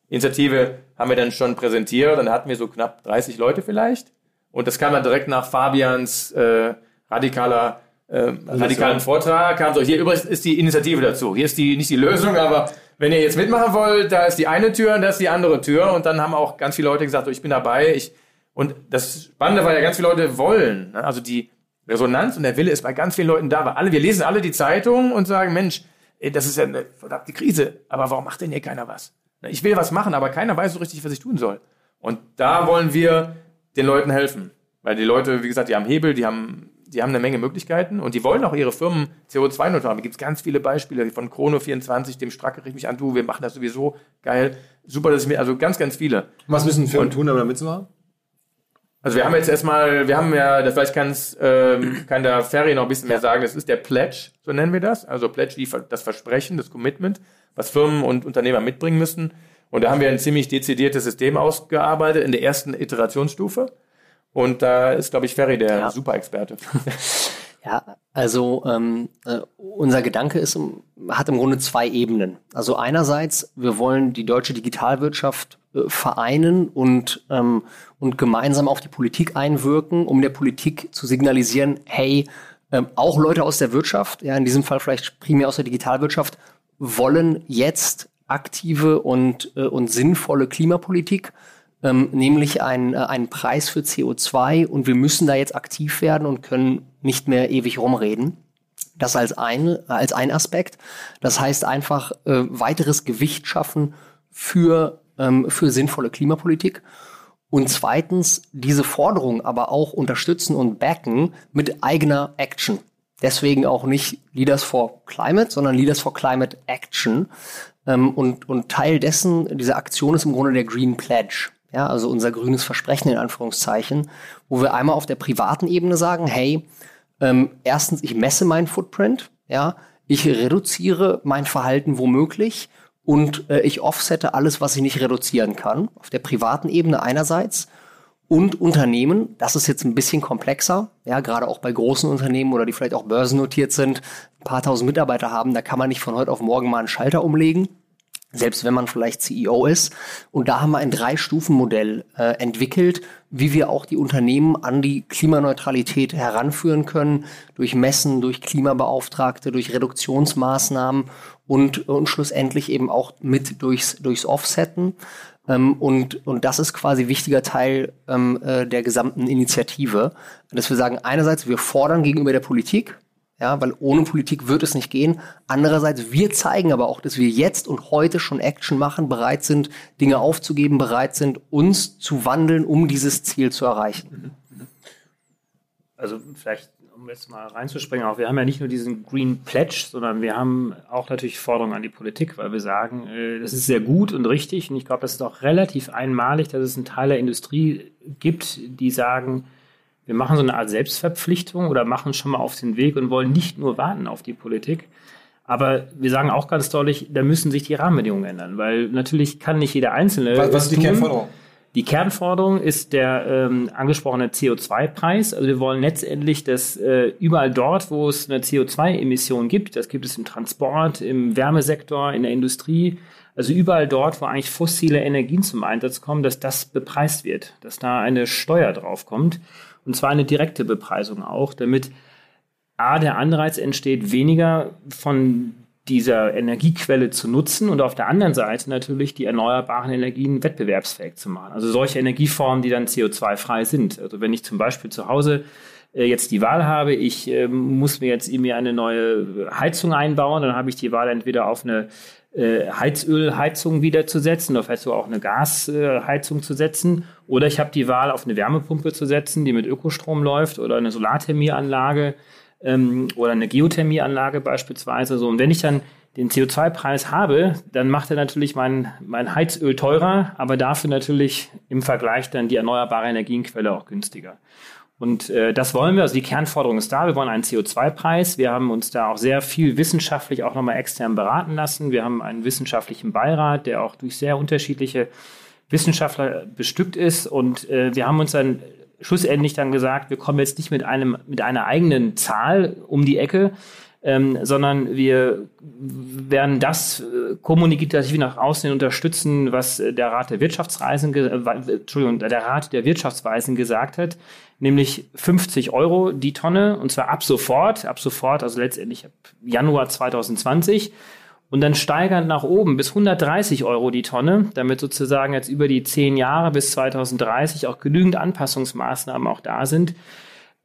Initiative haben wir dann schon präsentiert. Dann hatten wir so knapp 30 Leute vielleicht. Und das kam dann direkt nach Fabians äh, radikaler äh, radikalen Vortrag. Kam so, hier übrigens ist die Initiative dazu. Hier ist die nicht die Lösung, aber wenn ihr jetzt mitmachen wollt, da ist die eine Tür und da ist die andere Tür. Und dann haben auch ganz viele Leute gesagt, so, ich bin dabei. Ich, und das Spannende war ja, ganz viele Leute wollen. Ne? Also die Resonanz und der Wille ist bei ganz vielen Leuten da, weil alle, wir lesen alle die Zeitung und sagen, Mensch, das ist ja eine verdammte Krise, aber warum macht denn hier keiner was? Ich will was machen, aber keiner weiß so richtig, was ich tun soll. Und da wollen wir den Leuten helfen. Weil die Leute, wie gesagt, die haben Hebel, die haben, die haben eine Menge Möglichkeiten und die wollen auch ihre Firmen CO2-neutral haben. Da gibt es ganz viele Beispiele von Chrono24, dem Stracke richte mich an, du, wir machen das sowieso, geil. Super, dass ich mir, also ganz, ganz viele. Was müssen Firmen und, tun, damit mitzumachen? Also wir haben jetzt erstmal, wir haben ja, das vielleicht kann's, ähm, (clears throat) kann der Ferry noch ein bisschen mehr sagen, das ist der Pledge, so nennen wir das. Also Pledge, die, das Versprechen, das Commitment, was Firmen und Unternehmer mitbringen müssen. Und da haben wir ein ziemlich dezidiertes System ausgearbeitet in der ersten Iterationsstufe. Und da ist, glaube ich, Ferry der ja. Super-Experte. (laughs) Ja, also ähm, äh, unser Gedanke ist, hat im Grunde zwei Ebenen. Also einerseits, wir wollen die deutsche Digitalwirtschaft äh, vereinen und, ähm, und gemeinsam auf die Politik einwirken, um der Politik zu signalisieren, hey, ähm, auch Leute aus der Wirtschaft, ja, in diesem Fall vielleicht primär aus der Digitalwirtschaft, wollen jetzt aktive und, äh, und sinnvolle Klimapolitik, ähm, nämlich einen, äh, einen Preis für CO2 und wir müssen da jetzt aktiv werden und können nicht mehr ewig rumreden. Das als ein, als ein Aspekt. Das heißt einfach äh, weiteres Gewicht schaffen für, ähm, für sinnvolle Klimapolitik. Und zweitens diese Forderung aber auch unterstützen und backen mit eigener Action. Deswegen auch nicht Leaders for Climate, sondern Leaders for Climate Action. Ähm, und, und Teil dessen, dieser Aktion ist im Grunde der Green Pledge. Ja, also unser grünes Versprechen in Anführungszeichen, wo wir einmal auf der privaten Ebene sagen, hey, ähm, erstens, ich messe meinen Footprint, ja, ich reduziere mein Verhalten womöglich und äh, ich offsette alles, was ich nicht reduzieren kann, auf der privaten Ebene einerseits. Und Unternehmen, das ist jetzt ein bisschen komplexer, ja, gerade auch bei großen Unternehmen oder die vielleicht auch börsennotiert sind, ein paar tausend Mitarbeiter haben, da kann man nicht von heute auf morgen mal einen Schalter umlegen, selbst wenn man vielleicht CEO ist. Und da haben wir ein Drei-Stufen-Modell äh, entwickelt, wie wir auch die Unternehmen an die Klimaneutralität heranführen können, durch Messen, durch Klimabeauftragte, durch Reduktionsmaßnahmen und, und schlussendlich eben auch mit durchs, durchs Offsetten. Ähm, und, und das ist quasi wichtiger Teil ähm, äh, der gesamten Initiative, dass wir sagen, einerseits, wir fordern gegenüber der Politik, ja, weil ohne Politik wird es nicht gehen. Andererseits, wir zeigen aber auch, dass wir jetzt und heute schon Action machen, bereit sind, Dinge aufzugeben, bereit sind, uns zu wandeln, um dieses Ziel zu erreichen. Also vielleicht, um jetzt mal reinzuspringen, auch wir haben ja nicht nur diesen Green Pledge, sondern wir haben auch natürlich Forderungen an die Politik, weil wir sagen, äh, das ist sehr gut und richtig und ich glaube, das ist auch relativ einmalig, dass es einen Teil der Industrie gibt, die sagen, wir machen so eine Art Selbstverpflichtung oder machen schon mal auf den Weg und wollen nicht nur warten auf die Politik. Aber wir sagen auch ganz deutlich, da müssen sich die Rahmenbedingungen ändern, weil natürlich kann nicht jeder Einzelne. Was, was ist die tun. Kernforderung? Die Kernforderung ist der ähm, angesprochene CO2-Preis. Also wir wollen letztendlich, dass äh, überall dort, wo es eine CO2-Emission gibt, das gibt es im Transport, im Wärmesektor, in der Industrie, also überall dort, wo eigentlich fossile Energien zum Einsatz kommen, dass das bepreist wird, dass da eine Steuer drauf kommt. Und zwar eine direkte Bepreisung auch, damit A, der Anreiz entsteht, weniger von dieser Energiequelle zu nutzen und auf der anderen Seite natürlich die erneuerbaren Energien wettbewerbsfähig zu machen. Also solche Energieformen, die dann CO2-frei sind. Also wenn ich zum Beispiel zu Hause äh, jetzt die Wahl habe, ich äh, muss mir jetzt irgendwie eine neue Heizung einbauen, dann habe ich die Wahl entweder auf eine äh, Heizölheizung wiederzusetzen oder vielleicht sogar auch eine Gasheizung zu setzen. Oder ich habe die Wahl, auf eine Wärmepumpe zu setzen, die mit Ökostrom läuft oder eine Solarthermieanlage ähm, oder eine Geothermieanlage beispielsweise. So, und wenn ich dann den CO2-Preis habe, dann macht er natürlich mein, mein Heizöl teurer, aber dafür natürlich im Vergleich dann die erneuerbare Energienquelle auch günstiger. Und äh, das wollen wir, also die Kernforderung ist da, wir wollen einen CO2-Preis. Wir haben uns da auch sehr viel wissenschaftlich auch nochmal extern beraten lassen. Wir haben einen wissenschaftlichen Beirat, der auch durch sehr unterschiedliche Wissenschaftler bestückt ist. Und äh, wir haben uns dann schlussendlich dann gesagt, wir kommen jetzt nicht mit einem, mit einer eigenen Zahl um die Ecke, ähm, sondern wir werden das äh, kommunikativ nach außen unterstützen, was der Rat der Wirtschaftsreisen, äh, Entschuldigung, der Rat der Wirtschaftsweisen gesagt hat, nämlich 50 Euro die Tonne und zwar ab sofort, ab sofort, also letztendlich ab Januar 2020 und dann steigern nach oben bis 130 Euro die Tonne, damit sozusagen jetzt über die zehn Jahre bis 2030 auch genügend Anpassungsmaßnahmen auch da sind,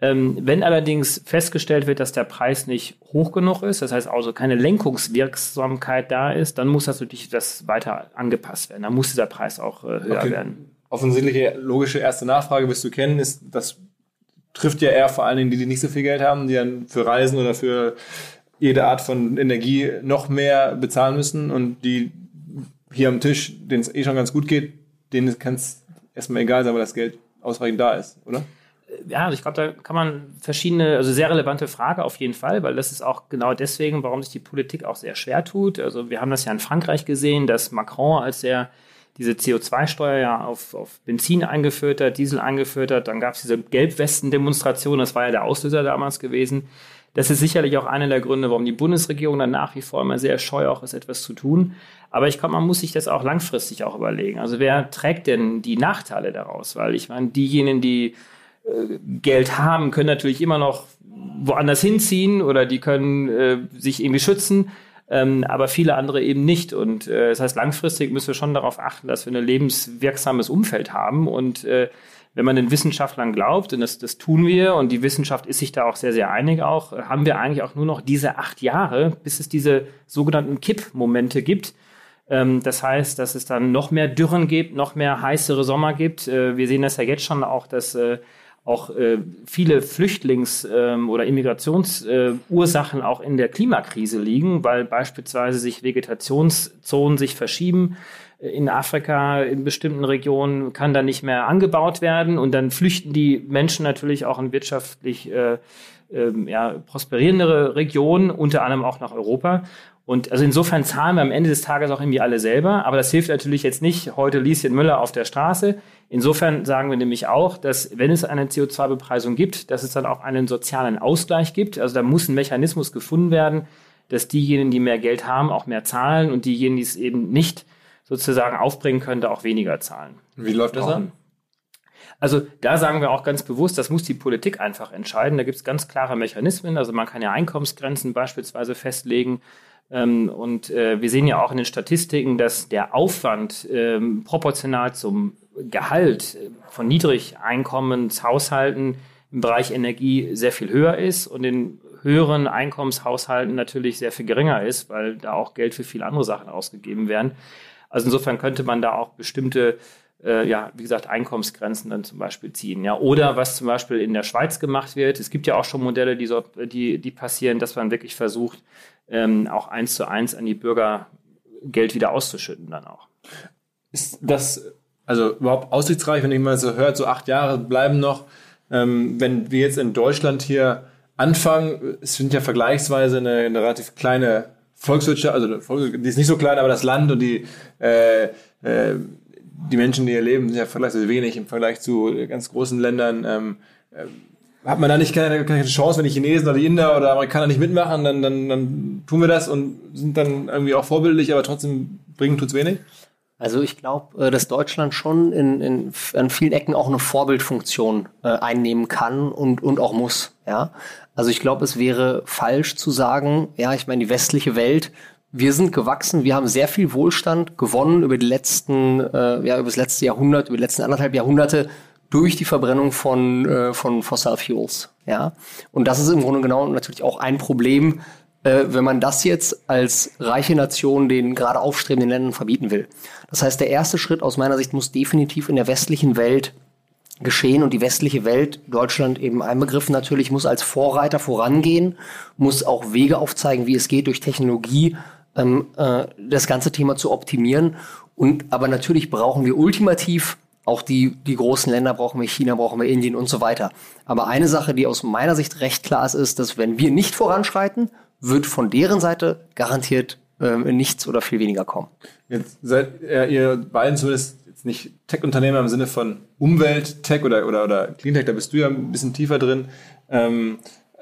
ähm, wenn allerdings festgestellt wird, dass der Preis nicht hoch genug ist, das heißt also keine Lenkungswirksamkeit da ist, dann muss das natürlich das weiter angepasst werden. Dann muss dieser Preis auch äh, höher okay. werden. Offensichtliche logische erste Nachfrage, wirst du kennen, ist, das trifft ja eher vor allen Dingen die, die nicht so viel Geld haben, die dann für Reisen oder für jede Art von Energie noch mehr bezahlen müssen und die hier am Tisch, denen es eh schon ganz gut geht, denen kann es erstmal egal sein, weil das Geld ausreichend da ist, oder? Ja, also ich glaube, da kann man verschiedene, also sehr relevante Frage auf jeden Fall, weil das ist auch genau deswegen, warum sich die Politik auch sehr schwer tut. Also wir haben das ja in Frankreich gesehen, dass Macron, als er diese CO2-Steuer ja auf, auf Benzin eingeführt hat, Diesel eingeführt hat, dann gab es diese Gelbwesten-Demonstration, das war ja der Auslöser damals gewesen. Das ist sicherlich auch einer der Gründe, warum die Bundesregierung dann nach wie vor immer sehr scheu auch ist, etwas zu tun. Aber ich glaube, man muss sich das auch langfristig auch überlegen. Also wer trägt denn die Nachteile daraus? Weil ich meine, diejenigen, die Geld haben, können natürlich immer noch woanders hinziehen oder die können äh, sich irgendwie schützen. Ähm, aber viele andere eben nicht. Und äh, das heißt, langfristig müssen wir schon darauf achten, dass wir ein lebenswirksames Umfeld haben. Und äh, wenn man den Wissenschaftlern glaubt, und das, das tun wir, und die Wissenschaft ist sich da auch sehr, sehr einig auch, haben wir eigentlich auch nur noch diese acht Jahre, bis es diese sogenannten Kippmomente gibt. Ähm, das heißt, dass es dann noch mehr Dürren gibt, noch mehr heißere Sommer gibt. Äh, wir sehen das ja jetzt schon auch, dass äh, auch äh, viele Flüchtlings- ähm, oder Immigrationsursachen äh, auch in der Klimakrise liegen, weil beispielsweise sich Vegetationszonen sich verschieben. In Afrika, in bestimmten Regionen kann da nicht mehr angebaut werden und dann flüchten die Menschen natürlich auch in wirtschaftlich äh, äh, ja, prosperierendere Regionen, unter anderem auch nach Europa. Und also insofern zahlen wir am Ende des Tages auch irgendwie alle selber. Aber das hilft natürlich jetzt nicht heute Lieschen Müller auf der Straße. Insofern sagen wir nämlich auch, dass wenn es eine CO2-Bepreisung gibt, dass es dann auch einen sozialen Ausgleich gibt. Also da muss ein Mechanismus gefunden werden, dass diejenigen, die mehr Geld haben, auch mehr zahlen und diejenigen, die es eben nicht sozusagen aufbringen können, da auch weniger zahlen. Wie läuft das an? Also da sagen wir auch ganz bewusst, das muss die Politik einfach entscheiden. Da gibt es ganz klare Mechanismen. Also man kann ja Einkommensgrenzen beispielsweise festlegen. Ähm, und äh, wir sehen ja auch in den Statistiken, dass der Aufwand ähm, proportional zum Gehalt von Niedrigeinkommenshaushalten im Bereich Energie sehr viel höher ist und in höheren Einkommenshaushalten natürlich sehr viel geringer ist, weil da auch Geld für viele andere Sachen ausgegeben werden. Also insofern könnte man da auch bestimmte äh, ja, wie gesagt, Einkommensgrenzen dann zum Beispiel ziehen. Ja, oder was zum Beispiel in der Schweiz gemacht wird. Es gibt ja auch schon Modelle, die, so, die, die passieren, dass man wirklich versucht, ähm, auch eins zu eins an die Bürger Geld wieder auszuschütten dann auch. Ist das also überhaupt aussichtsreich, wenn ich mal so hört, so acht Jahre bleiben noch, ähm, wenn wir jetzt in Deutschland hier anfangen, es sind ja vergleichsweise eine, eine relativ kleine Volkswirtschaft, also die ist nicht so klein, aber das Land und die äh, äh, die Menschen, die hier leben, sind ja vergleichsweise wenig im Vergleich zu ganz großen Ländern. Ähm, äh, hat man da nicht keine, keine Chance, wenn die Chinesen oder die Inder oder Amerikaner nicht mitmachen, dann, dann, dann tun wir das und sind dann irgendwie auch vorbildlich, aber trotzdem bringen tut's wenig? Also ich glaube, äh, dass Deutschland schon in, in, an vielen Ecken auch eine Vorbildfunktion äh, einnehmen kann und, und auch muss. Ja, also ich glaube, es wäre falsch zu sagen, ja, ich meine, die westliche Welt, wir sind gewachsen, wir haben sehr viel Wohlstand gewonnen über die letzten, äh, ja, über das letzte Jahrhundert, über die letzten anderthalb Jahrhunderte durch die Verbrennung von, äh, von Fossil Fuels. Ja? Und das ist im Grunde genommen natürlich auch ein Problem, äh, wenn man das jetzt als reiche Nation den gerade aufstrebenden Ländern verbieten will. Das heißt, der erste Schritt aus meiner Sicht muss definitiv in der westlichen Welt geschehen und die westliche Welt, Deutschland eben ein Begriff natürlich, muss als Vorreiter vorangehen, muss auch Wege aufzeigen, wie es geht, durch Technologie ähm, äh, das ganze Thema zu optimieren. Und aber natürlich brauchen wir ultimativ auch die, die großen Länder brauchen wir, China brauchen wir, Indien und so weiter. Aber eine Sache, die aus meiner Sicht recht klar ist, ist, dass wenn wir nicht voranschreiten, wird von deren Seite garantiert äh, nichts oder viel weniger kommen. Jetzt seid äh, ihr beiden zumindest jetzt nicht Tech-Unternehmer im Sinne von Umwelt-Tech oder, oder, oder Cleantech, da bist du ja ein bisschen tiefer drin. Ähm,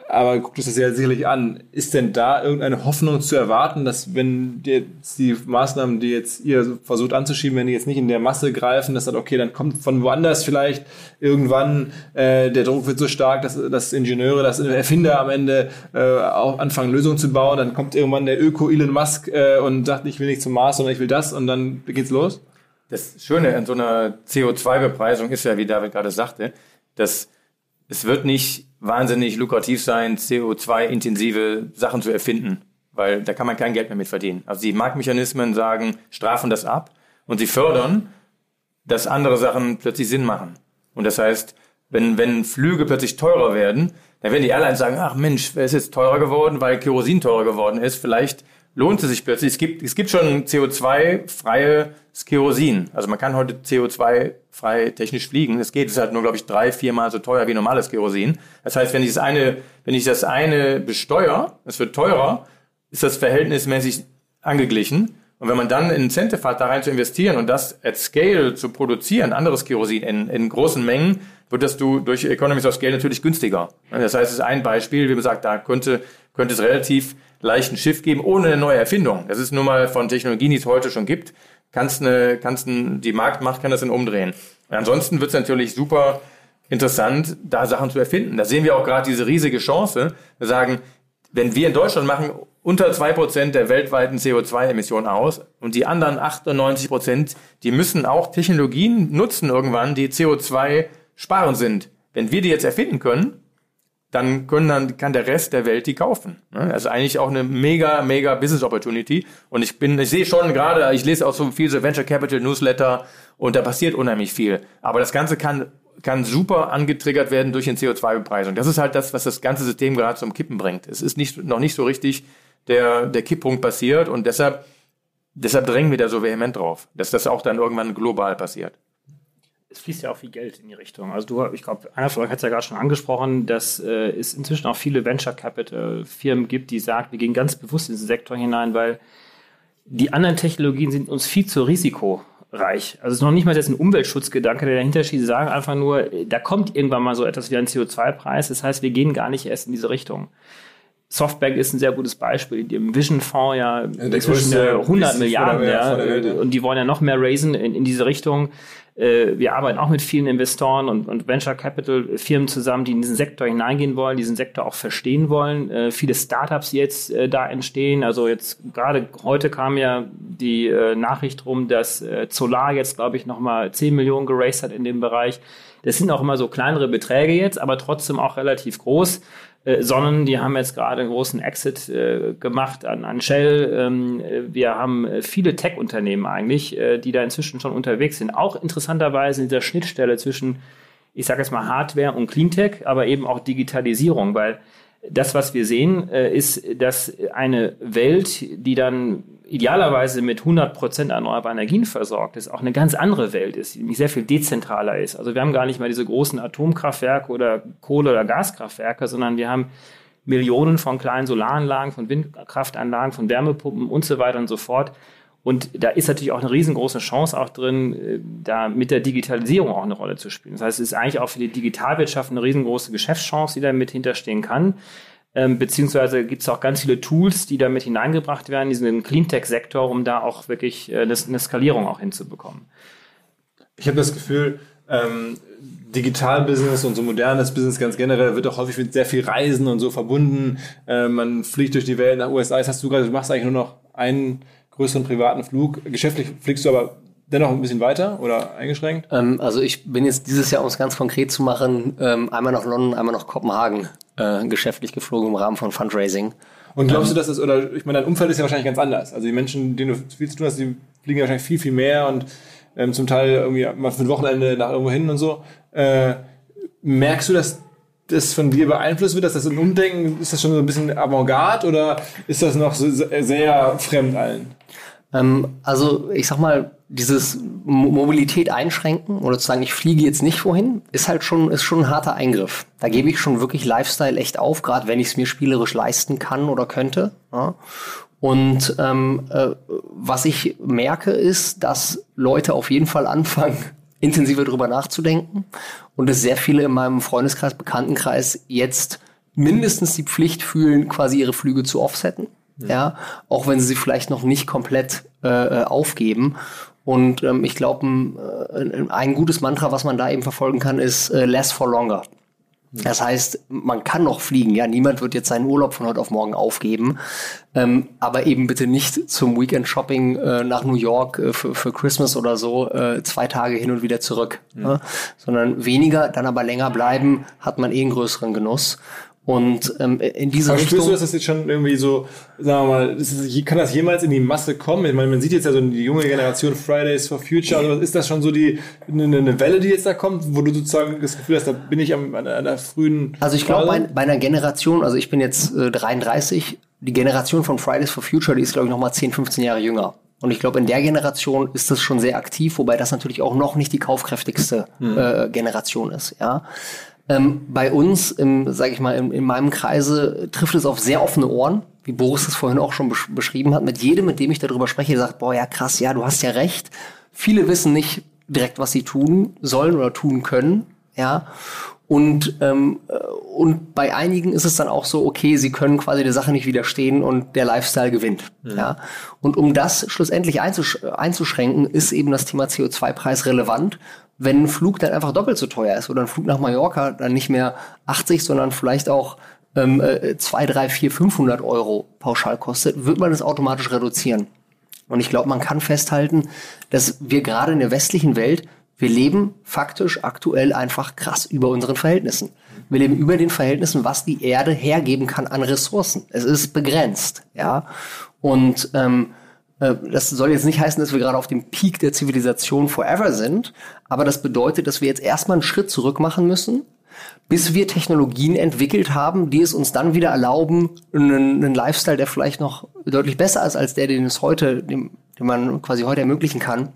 aber guckt es das ja sicherlich an. Ist denn da irgendeine Hoffnung zu erwarten, dass wenn jetzt die Maßnahmen, die jetzt ihr versucht anzuschieben, wenn die jetzt nicht in der Masse greifen, dass dann okay, dann kommt von woanders vielleicht irgendwann äh, der Druck wird so stark, dass, dass Ingenieure, dass Erfinder am Ende äh, auch anfangen Lösungen zu bauen, dann kommt irgendwann der Öko Elon Musk äh, und sagt, ich will nicht zum Mars, sondern ich will das und dann geht's los. Das Schöne an so einer CO2-Bepreisung ist ja, wie David gerade sagte, dass es wird nicht wahnsinnig lukrativ sein, CO2-intensive Sachen zu erfinden, weil da kann man kein Geld mehr mit verdienen. Also die Marktmechanismen sagen, strafen das ab und sie fördern, dass andere Sachen plötzlich Sinn machen. Und das heißt, wenn, wenn Flüge plötzlich teurer werden, dann werden die Airlines sagen, ach Mensch, wer ist jetzt teurer geworden, weil Kerosin teurer geworden ist. Vielleicht lohnt es sich plötzlich. Es gibt, es gibt schon CO2-freie Kerosin. Also man kann heute CO2-frei technisch fliegen. Es geht, es ist halt nur, glaube ich, drei, viermal so teuer wie normales Kerosin. Das heißt, wenn ich das eine, wenn ich das eine besteuere, es wird teurer, ist das verhältnismäßig angeglichen. Und wenn man dann ein Incentive hat, da rein zu investieren und das at scale zu produzieren, anderes Kerosin in, in großen Mengen, wird das du durch Economies of Scale natürlich günstiger. Das heißt, es ist ein Beispiel, wie man sagt, da könnte, könnte es relativ leichten Schiff geben, ohne eine neue Erfindung. Das ist nur mal von Technologien, die es heute schon gibt. Kannst eine, kannst ein, die Marktmacht kann das dann umdrehen. Und ansonsten wird es natürlich super interessant, da Sachen zu erfinden. Da sehen wir auch gerade diese riesige Chance. Wir sagen, wenn wir in Deutschland machen unter zwei Prozent der weltweiten CO2-Emissionen aus und die anderen 98%, Prozent, die müssen auch Technologien nutzen irgendwann, die CO2 sparen sind. Wenn wir die jetzt erfinden können, dann können dann kann der Rest der Welt die kaufen. Also eigentlich auch eine mega mega Business Opportunity und ich bin ich sehe schon gerade ich lese auch so viel so Venture Capital Newsletter und da passiert unheimlich viel, aber das ganze kann kann super angetriggert werden durch den CO2-Bepreisung. Das ist halt das, was das ganze System gerade zum Kippen bringt. Es ist nicht, noch nicht so richtig der, der Kipppunkt passiert und deshalb, deshalb drängen wir da so vehement drauf, dass das auch dann irgendwann global passiert es fließt ja auch viel Geld in die Richtung. Also du, ich glaube, einer von euch hat es ja gerade schon angesprochen, dass äh, es inzwischen auch viele Venture Capital Firmen gibt, die sagen, wir gehen ganz bewusst in diesen Sektor hinein, weil die anderen Technologien sind uns viel zu risikoreich. Also es ist noch nicht mal jetzt ein Umweltschutzgedanke, der dahinter steht. Sie sagen einfach nur, da kommt irgendwann mal so etwas wie ein CO2-Preis. Das heißt, wir gehen gar nicht erst in diese Richtung. Softbank ist ein sehr gutes Beispiel. Die im Vision Fonds ja, ja inzwischen 100 Milliarden, ja, und die wollen ja noch mehr raisen in, in diese Richtung. Äh, wir arbeiten auch mit vielen Investoren und, und Venture Capital Firmen zusammen, die in diesen Sektor hineingehen wollen, diesen Sektor auch verstehen wollen. Äh, viele Startups jetzt äh, da entstehen. Also jetzt gerade heute kam ja die äh, Nachricht rum, dass äh, Solar jetzt, glaube ich, nochmal 10 Millionen geraced hat in dem Bereich. Das sind auch immer so kleinere Beträge jetzt, aber trotzdem auch relativ groß. Äh, Sonnen, die haben jetzt gerade einen großen Exit äh, gemacht an, an Shell. Ähm, wir haben äh, viele Tech-Unternehmen eigentlich, äh, die da inzwischen schon unterwegs sind. Auch interessanterweise in dieser Schnittstelle zwischen, ich sage jetzt mal Hardware und Cleantech, aber eben auch Digitalisierung, weil das, was wir sehen, äh, ist, dass eine Welt, die dann idealerweise mit 100 Prozent erneuerbaren Energien versorgt ist, auch eine ganz andere Welt ist, die sehr viel dezentraler ist. Also wir haben gar nicht mehr diese großen Atomkraftwerke oder Kohle- oder Gaskraftwerke, sondern wir haben Millionen von kleinen Solaranlagen, von Windkraftanlagen, von Wärmepumpen und so weiter und so fort. Und da ist natürlich auch eine riesengroße Chance auch drin, äh, da mit der Digitalisierung auch eine Rolle zu spielen. Das heißt, es ist eigentlich auch für die Digitalwirtschaft eine riesengroße Geschäftschance, die da mit hinterstehen kann. Ähm, beziehungsweise gibt es auch ganz viele Tools, die da mit hineingebracht werden, diesen Cleantech-Sektor, um da auch wirklich äh, eine, eine Skalierung auch hinzubekommen. Ich habe das Gefühl, ähm, Digital-Business und so modernes Business ganz generell wird auch häufig mit sehr viel Reisen und so verbunden. Äh, man fliegt durch die Welt nach USA. Das hast du gerade, du machst eigentlich nur noch einen größeren privaten Flug. Geschäftlich fliegst du aber dennoch ein bisschen weiter oder eingeschränkt? Ähm, also ich bin jetzt dieses Jahr, um es ganz konkret zu machen, ähm, einmal nach London, einmal nach Kopenhagen äh, geschäftlich geflogen im Rahmen von Fundraising. Und glaubst du, dass das, oder ich meine, dein Umfeld ist ja wahrscheinlich ganz anders. Also die Menschen, denen du viel zu tun hast, die fliegen ja wahrscheinlich viel, viel mehr und ähm, zum Teil irgendwie mal für ein Wochenende nach irgendwo hin und so. Äh, merkst du, dass das von dir beeinflusst wird, dass das ein Umdenken, ist das schon so ein bisschen Avantgarde oder ist das noch so sehr fremd allen? Ähm, also ich sag mal, dieses Mobilität einschränken oder zu sagen, ich fliege jetzt nicht wohin, ist halt schon, ist schon ein harter Eingriff. Da gebe ich schon wirklich Lifestyle echt auf, gerade wenn ich es mir spielerisch leisten kann oder könnte. Ja. Und ähm, äh, was ich merke, ist, dass Leute auf jeden Fall anfangen, (laughs) intensiver drüber nachzudenken und es sehr viele in meinem Freundeskreis, Bekanntenkreis jetzt mindestens die Pflicht fühlen, quasi ihre Flüge zu offsetten. Ja, ja auch wenn sie sie vielleicht noch nicht komplett äh, äh aufgeben. Und ähm, ich glaube, ein, äh, ein gutes Mantra, was man da eben verfolgen kann, ist äh, less for longer. Das heißt, man kann noch fliegen, ja. Niemand wird jetzt seinen Urlaub von heute auf morgen aufgeben. Ähm, aber eben bitte nicht zum Weekend-Shopping äh, nach New York äh, für, für Christmas oder so, äh, zwei Tage hin und wieder zurück. Mhm. Ne? Sondern weniger, dann aber länger bleiben, hat man eh einen größeren Genuss. Und ähm, in diese Aber Richtung. Spürst du, dass das jetzt schon irgendwie so, sagen wir mal, ist, kann das jemals in die Masse kommen? Ich meine, man sieht jetzt ja so die junge Generation Fridays for Future. Also ist das schon so die eine, eine Welle, die jetzt da kommt, wo du sozusagen das Gefühl hast, da bin ich am, an einer frühen. Also ich glaube, bei, bei einer Generation, also ich bin jetzt äh, 33, die Generation von Fridays for Future, die ist glaube ich noch mal 10, 15 Jahre jünger. Und ich glaube, in der Generation ist das schon sehr aktiv, wobei das natürlich auch noch nicht die kaufkräftigste hm. äh, Generation ist. Ja. Ähm, bei uns, im, sag ich mal, in, in meinem Kreise trifft es auf sehr offene Ohren, wie Boris es vorhin auch schon besch beschrieben hat. Mit jedem, mit dem ich darüber spreche, sagt, boah, ja krass, ja, du hast ja recht. Viele wissen nicht direkt, was sie tun sollen oder tun können, ja. Und, ähm, äh, und bei einigen ist es dann auch so, okay, sie können quasi der Sache nicht widerstehen und der Lifestyle gewinnt. Mhm. Ja. Und um das schlussendlich einzusch einzuschränken, ist eben das Thema CO2-Preis relevant, wenn ein Flug dann einfach doppelt so teuer ist oder ein Flug nach Mallorca dann nicht mehr 80, sondern vielleicht auch ähm, 2, 3, 4, 500 Euro pauschal kostet, wird man das automatisch reduzieren. Und ich glaube, man kann festhalten, dass wir gerade in der westlichen Welt, wir leben faktisch aktuell einfach krass über unseren Verhältnissen. Wir leben über den Verhältnissen, was die Erde hergeben kann an Ressourcen. Es ist begrenzt, ja. Und ähm, äh, das soll jetzt nicht heißen, dass wir gerade auf dem Peak der Zivilisation forever sind, aber das bedeutet, dass wir jetzt erstmal einen Schritt zurück machen müssen, bis wir Technologien entwickelt haben, die es uns dann wieder erlauben, einen, einen Lifestyle, der vielleicht noch deutlich besser ist als der, den es heute, den, den man quasi heute ermöglichen kann,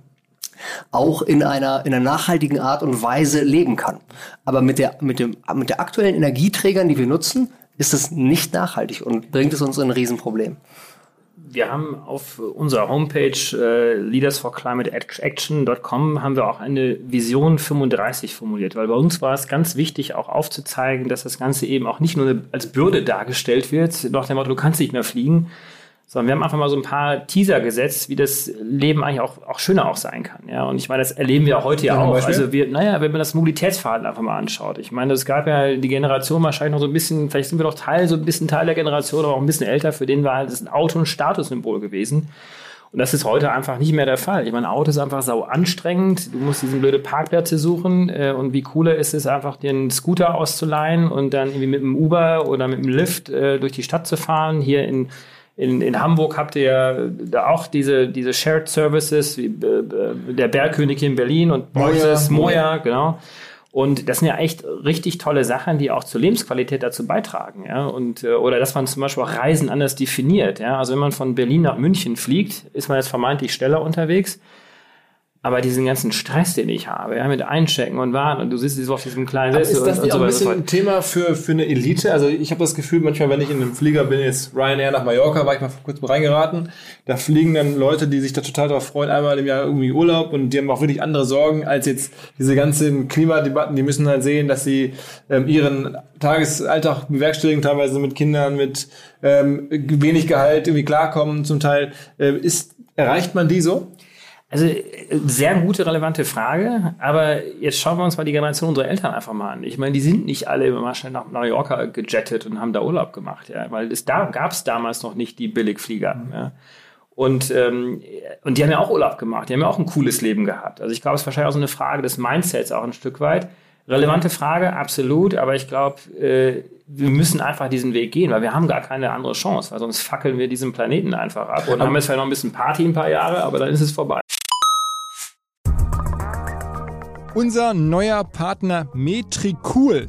auch in einer, in einer nachhaltigen Art und Weise leben kann. Aber mit der, mit dem, mit der aktuellen Energieträgern, die wir nutzen, ist es nicht nachhaltig und bringt es uns in ein Riesenproblem wir haben auf unserer Homepage äh, leadersforclimateaction.com haben wir auch eine Vision 35 formuliert, weil bei uns war es ganz wichtig, auch aufzuzeigen, dass das Ganze eben auch nicht nur als Bürde dargestellt wird, nach dem Motto, du kannst nicht mehr fliegen, sondern wir haben einfach mal so ein paar Teaser gesetzt, wie das Leben eigentlich auch, auch schöner auch sein kann. Ja, und ich meine, das erleben wir auch heute ja, ja auch. Also wir, naja, wenn man das Mobilitätsverhalten einfach mal anschaut. Ich meine, es gab ja die Generation wahrscheinlich noch so ein bisschen, vielleicht sind wir doch Teil, so ein bisschen Teil der Generation, aber auch ein bisschen älter, für den war halt das ein Auto ein Statussymbol gewesen. Und das ist heute einfach nicht mehr der Fall. Ich meine, Auto ist einfach sau anstrengend. Du musst diesen blöde Parkplätze suchen. Äh, und wie cooler ist es, einfach den Scooter auszuleihen und dann irgendwie mit dem Uber oder mit dem Lift äh, durch die Stadt zu fahren. Hier in in, in Hamburg habt ihr ja auch diese, diese Shared Services, wie, äh, der Bergkönig hier in Berlin und Moises, Moja, genau. Und das sind ja echt richtig tolle Sachen, die auch zur Lebensqualität dazu beitragen, ja. Und, äh, oder dass man zum Beispiel auch Reisen anders definiert, ja. Also wenn man von Berlin nach München fliegt, ist man jetzt vermeintlich schneller unterwegs. Aber diesen ganzen Stress, den ich habe, ja, mit Einchecken und warten und du sitzt so auf diesem kleinen Sessel Ist das und, nicht und so auch ein bisschen ein Thema für, für eine Elite? Also ich habe das Gefühl, manchmal, wenn ich in einem Flieger bin, jetzt Ryanair nach Mallorca, war ich mal kurz mal reingeraten, da fliegen dann Leute, die sich da total darauf freuen, einmal im Jahr irgendwie Urlaub und die haben auch wirklich andere Sorgen als jetzt diese ganzen Klimadebatten. Die müssen halt sehen, dass sie ähm, ihren Tagesalltag bewerkstelligen, teilweise mit Kindern, mit ähm, wenig Gehalt irgendwie klarkommen zum Teil. Äh, ist, erreicht man die so? Also sehr gute, relevante Frage, aber jetzt schauen wir uns mal die Generation unserer Eltern einfach mal an. Ich meine, die sind nicht alle immer schnell nach Mallorca gejettet und haben da Urlaub gemacht, ja, weil es da gab es damals noch nicht die Billigflieger. Mhm. Ja. Und, ähm, und die haben ja auch Urlaub gemacht, die haben ja auch ein cooles Leben gehabt. Also ich glaube, es ist wahrscheinlich auch so eine Frage des Mindsets auch ein Stück weit. Relevante Frage, absolut, aber ich glaube, äh, wir müssen einfach diesen Weg gehen, weil wir haben gar keine andere Chance, weil sonst fackeln wir diesen Planeten einfach ab und haben jetzt vielleicht noch ein bisschen Party ein paar Jahre, aber dann ist es vorbei. Unser neuer Partner Metricool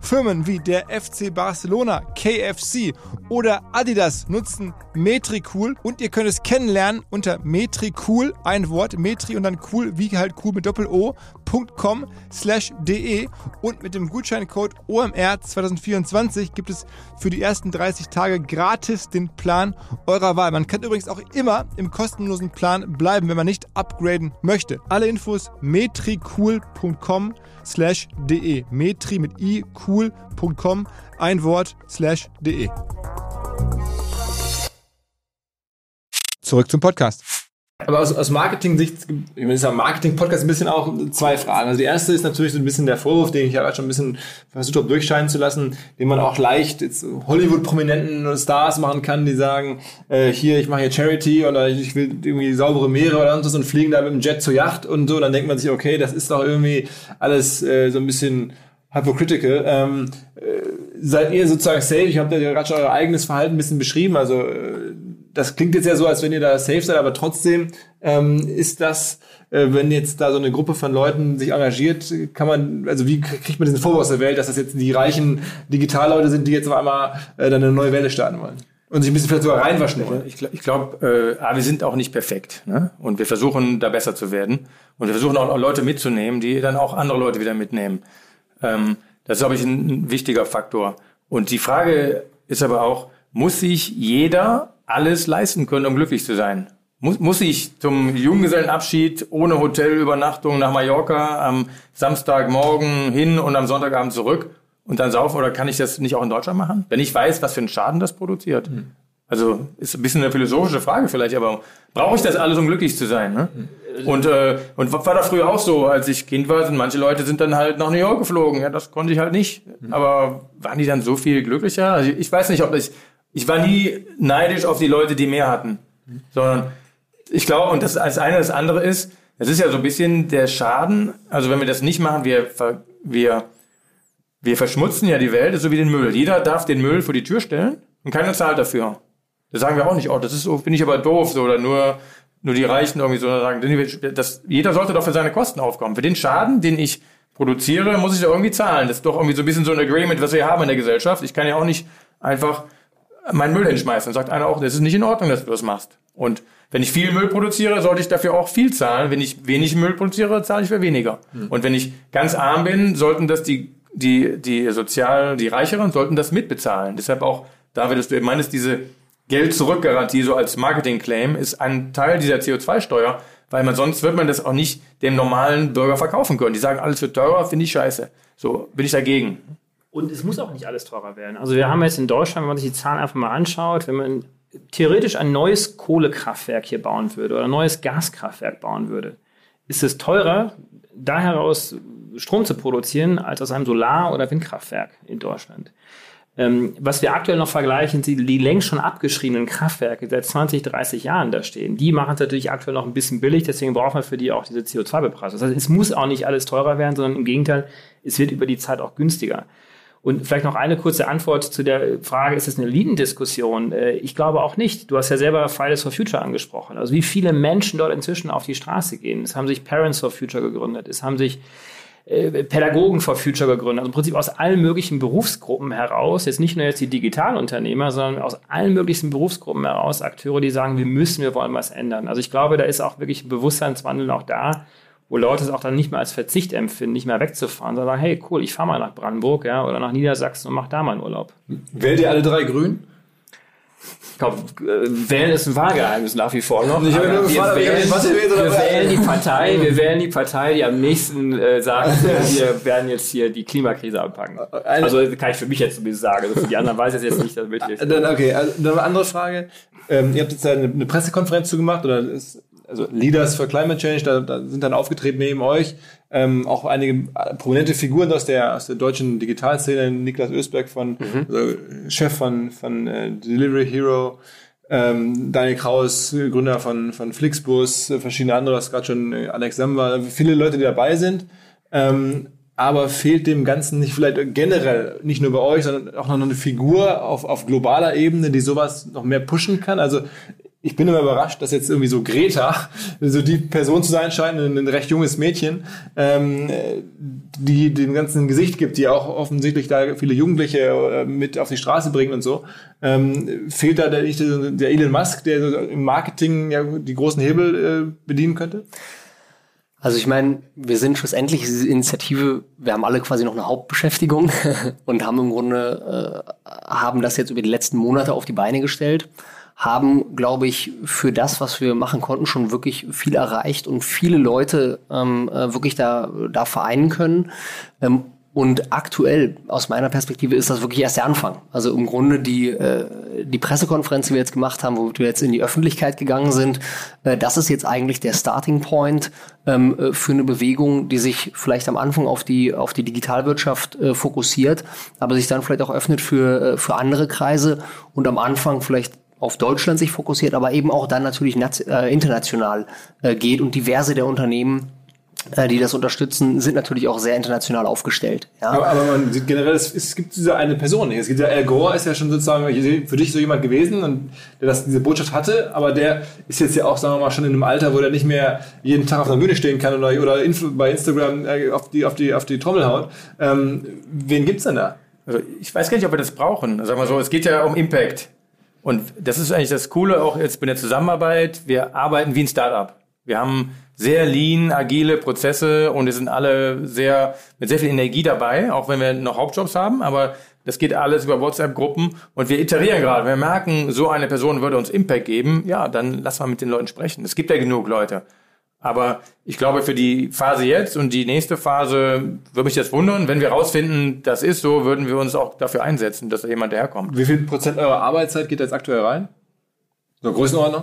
Firmen wie der FC Barcelona, KFC oder Adidas nutzen Metricool und ihr könnt es kennenlernen unter Metricool, ein Wort, Metri und dann cool, wie halt cool mit Doppel-O.com slash de und mit dem Gutscheincode OMR 2024 gibt es für die ersten 30 Tage gratis den Plan eurer Wahl. Man kann übrigens auch immer im kostenlosen Plan bleiben, wenn man nicht upgraden möchte. Alle Infos metricool.com slash de. Metri mit i, cool.com, ein Wort slash de. Zurück zum Podcast. Aber aus, aus Marketing-Sicht, ich meine, ist ja Marketing-Podcast ein bisschen auch zwei Fragen. Also die erste ist natürlich so ein bisschen der Vorwurf, den ich ja schon ein bisschen versucht habe durchscheinen zu lassen, den man auch leicht Hollywood-prominenten Stars machen kann, die sagen, äh, hier, ich mache hier Charity oder ich will irgendwie saubere Meere oder sonst was und fliegen da mit dem Jet zur Yacht und so. Und dann denkt man sich, okay, das ist doch irgendwie alles äh, so ein bisschen hypocritical. Ähm, äh, seid ihr sozusagen safe? Ich habe ja gerade schon euer eigenes Verhalten ein bisschen beschrieben. Also äh, das klingt jetzt ja so, als wenn ihr da safe seid, aber trotzdem ähm, ist das, äh, wenn jetzt da so eine Gruppe von Leuten sich engagiert, kann man, also wie kriegt man diesen Vorwurf aus der Welt, dass das jetzt die reichen Digitalleute sind, die jetzt auf einmal äh, dann eine neue Welle starten wollen? und sich ein bisschen vielleicht sogar reinwaschen wollen. Ich, ich glaube, äh, wir sind auch nicht perfekt. Ne? Und wir versuchen da besser zu werden. Und wir versuchen auch, Leute mitzunehmen, die dann auch andere Leute wieder mitnehmen. Ähm, das ist, glaube ich, ein, ein wichtiger Faktor. Und die Frage ist aber auch, muss sich jeder alles leisten können, um glücklich zu sein? Muss, muss ich zum Junggesellenabschied ohne Hotelübernachtung nach Mallorca am Samstagmorgen hin und am Sonntagabend zurück und dann saufen oder kann ich das nicht auch in Deutschland machen? Wenn ich weiß, was für einen Schaden das produziert. Mhm. Also ist ein bisschen eine philosophische Frage vielleicht, aber brauche ich das alles, um glücklich zu sein? Ne? Und, äh, und war da früher auch so, als ich Kind war, sind manche Leute sind dann halt nach New York geflogen. Ja, das konnte ich halt nicht. Aber waren die dann so viel glücklicher? Also ich weiß nicht, ob ich, ich war nie neidisch auf die Leute, die mehr hatten. Sondern ich glaube, und das als eine, das andere ist, es ist ja so ein bisschen der Schaden. Also wenn wir das nicht machen, wir, wir, wir verschmutzen ja die Welt, so wie den Müll. Jeder darf den Müll vor die Tür stellen und keiner zahlt dafür. Das sagen wir auch nicht, oh, das ist bin ich aber doof, so, oder nur, nur die Reichen irgendwie so sagen. Das, jeder sollte doch für seine Kosten aufkommen. Für den Schaden, den ich produziere, muss ich doch irgendwie zahlen. Das ist doch irgendwie so ein bisschen so ein Agreement, was wir haben in der Gesellschaft. Ich kann ja auch nicht einfach meinen Müll hinschmeißen. Sagt einer auch, das ist nicht in Ordnung, dass du das machst. Und wenn ich viel Müll produziere, sollte ich dafür auch viel zahlen. Wenn ich wenig Müll produziere, zahle ich für weniger. Mhm. Und wenn ich ganz arm bin, sollten das die, die, die sozial, die Reicheren sollten das mitbezahlen. Deshalb auch, David, dass du eben meinst, diese Geld-Zurück-Garantie so als Marketing-Claim ist ein Teil dieser CO2-Steuer, weil man sonst wird man das auch nicht dem normalen Bürger verkaufen können. Die sagen, alles wird teurer, finde ich scheiße. So, bin ich dagegen. Und es muss auch nicht alles teurer werden. Also wir haben jetzt in Deutschland, wenn man sich die Zahlen einfach mal anschaut, wenn man theoretisch ein neues Kohlekraftwerk hier bauen würde oder ein neues Gaskraftwerk bauen würde, ist es teurer, da heraus Strom zu produzieren, als aus einem Solar- oder Windkraftwerk in Deutschland. Ähm, was wir aktuell noch vergleichen, sind die längst schon abgeschriebenen Kraftwerke, die seit 20, 30 Jahren da stehen. Die machen es natürlich aktuell noch ein bisschen billig, deswegen braucht man für die auch diese CO2-Bepreisung. Das heißt, es muss auch nicht alles teurer werden, sondern im Gegenteil, es wird über die Zeit auch günstiger. Und vielleicht noch eine kurze Antwort zu der Frage, ist es eine Elitendiskussion? Äh, ich glaube auch nicht. Du hast ja selber Fridays for Future angesprochen. Also wie viele Menschen dort inzwischen auf die Straße gehen. Es haben sich Parents for Future gegründet. Es haben sich äh, Pädagogen for Future gegründet. Also im Prinzip aus allen möglichen Berufsgruppen heraus, jetzt nicht nur jetzt die Digitalunternehmer, sondern aus allen möglichen Berufsgruppen heraus Akteure, die sagen, wir müssen, wir wollen was ändern. Also ich glaube, da ist auch wirklich ein Bewusstseinswandel auch da wo Leute es auch dann nicht mehr als Verzicht empfinden, nicht mehr wegzufahren, sondern sagen, hey, cool, ich fahre mal nach Brandenburg ja, oder nach Niedersachsen und mache da mal einen Urlaub. Wählt ihr alle drei grün? Ich glaube, äh, wählen ist ein Wahlgeheimnis nach wie vor noch. Ich habe nur gefragt, wir, wählen, was wir wählen die Partei, wir wählen die Partei, die am nächsten äh, sagt, (laughs) wir werden jetzt hier die Klimakrise anpacken. Eine, also kann ich für mich jetzt zumindest sagen. Also für die anderen weiß ich es jetzt nicht. Damit ich dann, okay, also, dann eine andere Frage. Ähm, ihr habt jetzt eine, eine Pressekonferenz zugemacht oder ist also Leaders for Climate Change, da, da sind dann aufgetreten neben euch ähm, auch einige prominente Figuren aus der aus der deutschen Digitalszene, Niklas Ösberg von mhm. also Chef von von äh, Delivery Hero, ähm, Daniel Kraus, Gründer von von Flixbus, verschiedene andere, das gerade schon äh, Alex Samba, viele Leute, die dabei sind. Ähm, aber fehlt dem Ganzen nicht vielleicht generell, nicht nur bei euch, sondern auch noch eine Figur auf, auf globaler Ebene, die sowas noch mehr pushen kann? Also ich bin immer überrascht, dass jetzt irgendwie so Greta, so die Person zu sein scheint, ein, recht junges Mädchen, ähm, die dem ganzen Gesicht gibt, die auch offensichtlich da viele Jugendliche äh, mit auf die Straße bringt und so. Ähm, fehlt da der, der Elon Musk, der im Marketing ja die großen Hebel äh, bedienen könnte? Also ich meine, wir sind schlussendlich diese Initiative, wir haben alle quasi noch eine Hauptbeschäftigung (laughs) und haben im Grunde äh, haben das jetzt über die letzten Monate auf die Beine gestellt haben, glaube ich, für das, was wir machen konnten, schon wirklich viel erreicht und viele Leute ähm, äh, wirklich da, da vereinen können. Ähm, und aktuell, aus meiner Perspektive, ist das wirklich erst der Anfang. Also im Grunde die, äh, die Pressekonferenz, die wir jetzt gemacht haben, wo wir jetzt in die Öffentlichkeit gegangen sind, äh, das ist jetzt eigentlich der Starting Point ähm, äh, für eine Bewegung, die sich vielleicht am Anfang auf die, auf die Digitalwirtschaft äh, fokussiert, aber sich dann vielleicht auch öffnet für, äh, für andere Kreise und am Anfang vielleicht auf Deutschland sich fokussiert, aber eben auch dann natürlich äh, international äh, geht und diverse der Unternehmen äh, die das unterstützen, sind natürlich auch sehr international aufgestellt. Ja. Aber, aber man sieht generell, es, es gibt diese eine Person nicht. Es gibt ja Al Gore ist ja schon sozusagen für dich so jemand gewesen und der das, diese Botschaft hatte, aber der ist jetzt ja auch, sagen wir mal, schon in einem Alter, wo der nicht mehr jeden Tag auf der Bühne stehen kann oder, oder Info, bei Instagram auf, die, auf, die, auf die Trommel haut. Ähm, wen gibt's denn da? Also ich weiß gar nicht, ob wir das brauchen. Sagen wir so, es geht ja um Impact. Und das ist eigentlich das Coole auch jetzt bei der Zusammenarbeit. Wir arbeiten wie ein Startup. Wir haben sehr lean, agile Prozesse und wir sind alle sehr, mit sehr viel Energie dabei, auch wenn wir noch Hauptjobs haben, aber das geht alles über WhatsApp-Gruppen und wir iterieren gerade. Wir merken, so eine Person würde uns Impact geben, ja, dann lass mal mit den Leuten sprechen. Es gibt ja genug Leute. Aber ich glaube, für die Phase jetzt und die nächste Phase würde mich das wundern. Wenn wir rausfinden, das ist so, würden wir uns auch dafür einsetzen, dass da jemand herkommt. Wie viel Prozent eurer Arbeitszeit geht jetzt aktuell rein? So Größenordnung?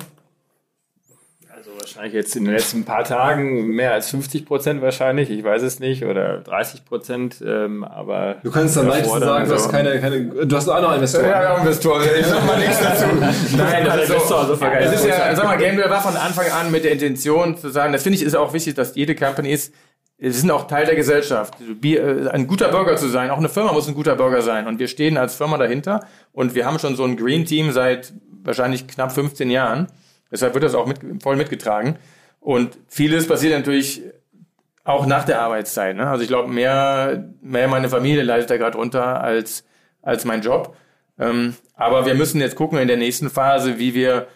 Wahrscheinlich jetzt in den letzten paar Tagen mehr als 50 Prozent wahrscheinlich, ich weiß es nicht, oder 30 Prozent, ähm, aber... Du kannst dann leicht sagen, du hast keine, keine, du hast auch noch Investoren. Ja, ja, Investoren, ich sag mal nichts dazu. (laughs) Nein, das ist so, so es ist ja, sag mal, Gameware war von Anfang an mit der Intention zu sagen, das finde ich ist auch wichtig, dass jede Company ist, sie sind auch Teil der Gesellschaft. Äh, ein guter Bürger zu sein, auch eine Firma muss ein guter Bürger sein. Und wir stehen als Firma dahinter und wir haben schon so ein Green Team seit wahrscheinlich knapp 15 Jahren. Deshalb wird das auch mit, voll mitgetragen. Und vieles passiert natürlich auch nach der Arbeitszeit. Ne? Also ich glaube, mehr, mehr meine Familie leidet da gerade runter als, als mein Job. Ähm, aber wir müssen jetzt gucken in der nächsten Phase, wie wir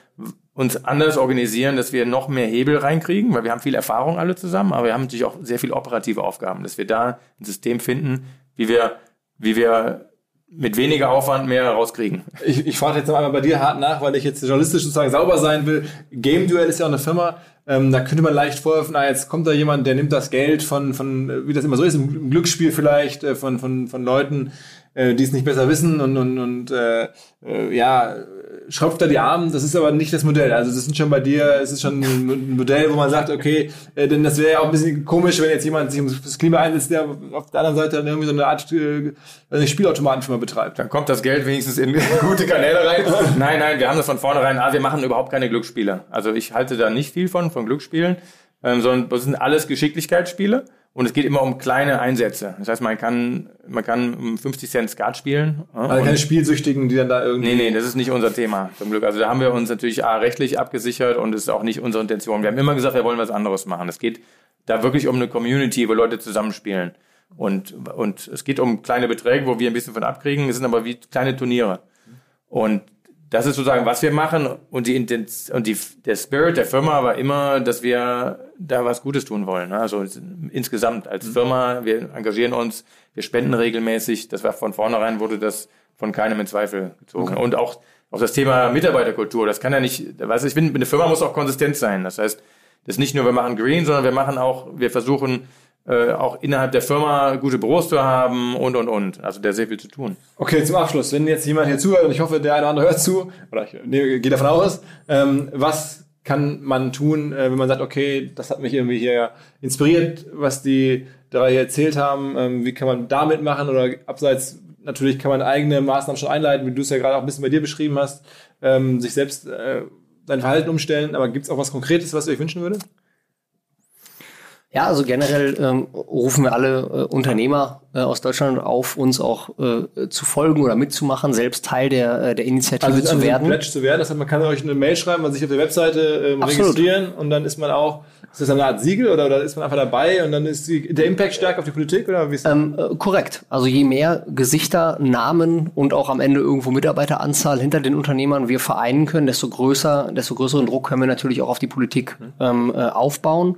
uns anders organisieren, dass wir noch mehr Hebel reinkriegen, weil wir haben viel Erfahrung alle zusammen, aber wir haben natürlich auch sehr viel operative Aufgaben, dass wir da ein System finden, wie wir, wie wir mit weniger Aufwand mehr rauskriegen. Ich, ich frage jetzt noch einmal bei dir hart nach, weil ich jetzt journalistisch sozusagen sauber sein will. Game Duel ist ja auch eine Firma, ähm, da könnte man leicht vorwerfen, ah, jetzt kommt da jemand, der nimmt das Geld von, von wie das immer so ist, im Glücksspiel vielleicht, äh, von, von, von Leuten, äh, die es nicht besser wissen und, und, und äh, äh, ja, schröpft da die Arme, das ist aber nicht das Modell. Also das sind schon bei dir, es ist schon ein Modell, wo man sagt, okay, äh, denn das wäre ja auch ein bisschen komisch, wenn jetzt jemand sich ums Klima einsetzt, der auf der anderen Seite dann irgendwie so eine Art äh, eine Spielautomatenfirma betreibt. Dann kommt das Geld wenigstens in (laughs) gute Kanäle rein. nein, nein, wir haben das von vornherein, ah, wir machen überhaupt keine Glücksspiele. Also ich halte da nicht viel von, von Glücksspielen, ähm, sondern das sind alles Geschicklichkeitsspiele. Und es geht immer um kleine Einsätze. Das heißt, man kann, man kann um 50 Cent Skat spielen. Also keine Spielsüchtigen, die dann da irgendwie. Nee, nee, das ist nicht unser Thema, zum Glück. Also da haben wir uns natürlich A, rechtlich abgesichert und es ist auch nicht unsere Intention. Wir haben immer gesagt, wir wollen was anderes machen. Es geht da wirklich um eine Community, wo Leute zusammenspielen. Und, und es geht um kleine Beträge, wo wir ein bisschen von abkriegen. Es sind aber wie kleine Turniere. Und das ist sozusagen, was wir machen. Und, die, und die, der Spirit der Firma war immer, dass wir da was Gutes tun wollen. Ne? Also insgesamt als mhm. Firma, wir engagieren uns, wir spenden regelmäßig. Das war von vornherein, wurde das von keinem in Zweifel gezogen. Okay. Und auch, auch das Thema Mitarbeiterkultur, das kann ja nicht, weißt du, ich finde, eine Firma muss auch konsistent sein. Das heißt, das ist nicht nur, wir machen Green, sondern wir machen auch, wir versuchen, äh, auch innerhalb der Firma gute Büros zu haben und, und, und. Also der sehr viel zu tun. Okay, zum Abschluss, wenn jetzt jemand hier zuhört und ich hoffe, der eine oder andere hört zu, oder ich nee, gehe davon aus, ähm, was kann man tun, äh, wenn man sagt, okay, das hat mich irgendwie hier inspiriert, was die drei hier erzählt haben, ähm, wie kann man damit machen oder abseits natürlich kann man eigene Maßnahmen schon einleiten, wie du es ja gerade auch ein bisschen bei dir beschrieben hast, ähm, sich selbst äh, sein Verhalten umstellen, aber gibt es auch was Konkretes, was ihr euch wünschen würdet? Ja, also generell ähm, rufen wir alle äh, Unternehmer aus Deutschland auf, uns auch äh, zu folgen oder mitzumachen, selbst Teil der, äh, der Initiative also, zu also werden. Pledge zu werden, das heißt, man kann euch eine Mail schreiben, man sich auf der Webseite ähm, registrieren und dann ist man auch, ist das eine Art Siegel oder, oder ist man einfach dabei und dann ist die, der Impact stärker auf die Politik oder wie ist das? Ähm, äh, korrekt. Also je mehr Gesichter, Namen und auch am Ende irgendwo Mitarbeiteranzahl hinter den Unternehmern wir vereinen können, desto größer, desto größeren Druck können wir natürlich auch auf die Politik mhm. ähm, äh, aufbauen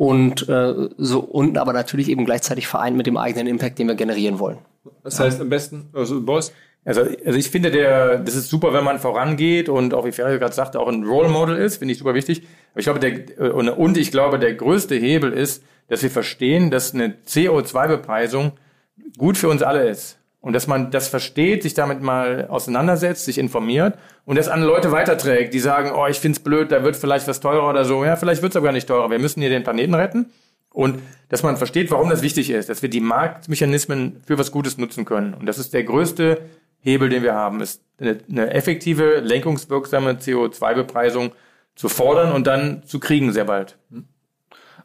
und äh, so und aber natürlich eben gleichzeitig vereint mit dem eigenen Impact, den wir generieren wollen. Das heißt am besten, also Boss? Also, also ich finde, der, das ist super, wenn man vorangeht und auch wie Ferry gerade sagte, auch ein Role Model ist, finde ich super wichtig. Aber ich glaube, der, und ich glaube, der größte Hebel ist, dass wir verstehen, dass eine CO2-Bepreisung gut für uns alle ist und dass man das versteht, sich damit mal auseinandersetzt, sich informiert und das an Leute weiterträgt, die sagen, oh, ich find's blöd, da wird vielleicht was teurer oder so. Ja, vielleicht wird's aber gar nicht teurer. Wir müssen hier den Planeten retten. Und dass man versteht, warum das wichtig ist, dass wir die Marktmechanismen für was Gutes nutzen können. Und das ist der größte Hebel, den wir haben, ist eine, eine effektive, lenkungswirksame CO2-Bepreisung zu fordern und dann zu kriegen sehr bald.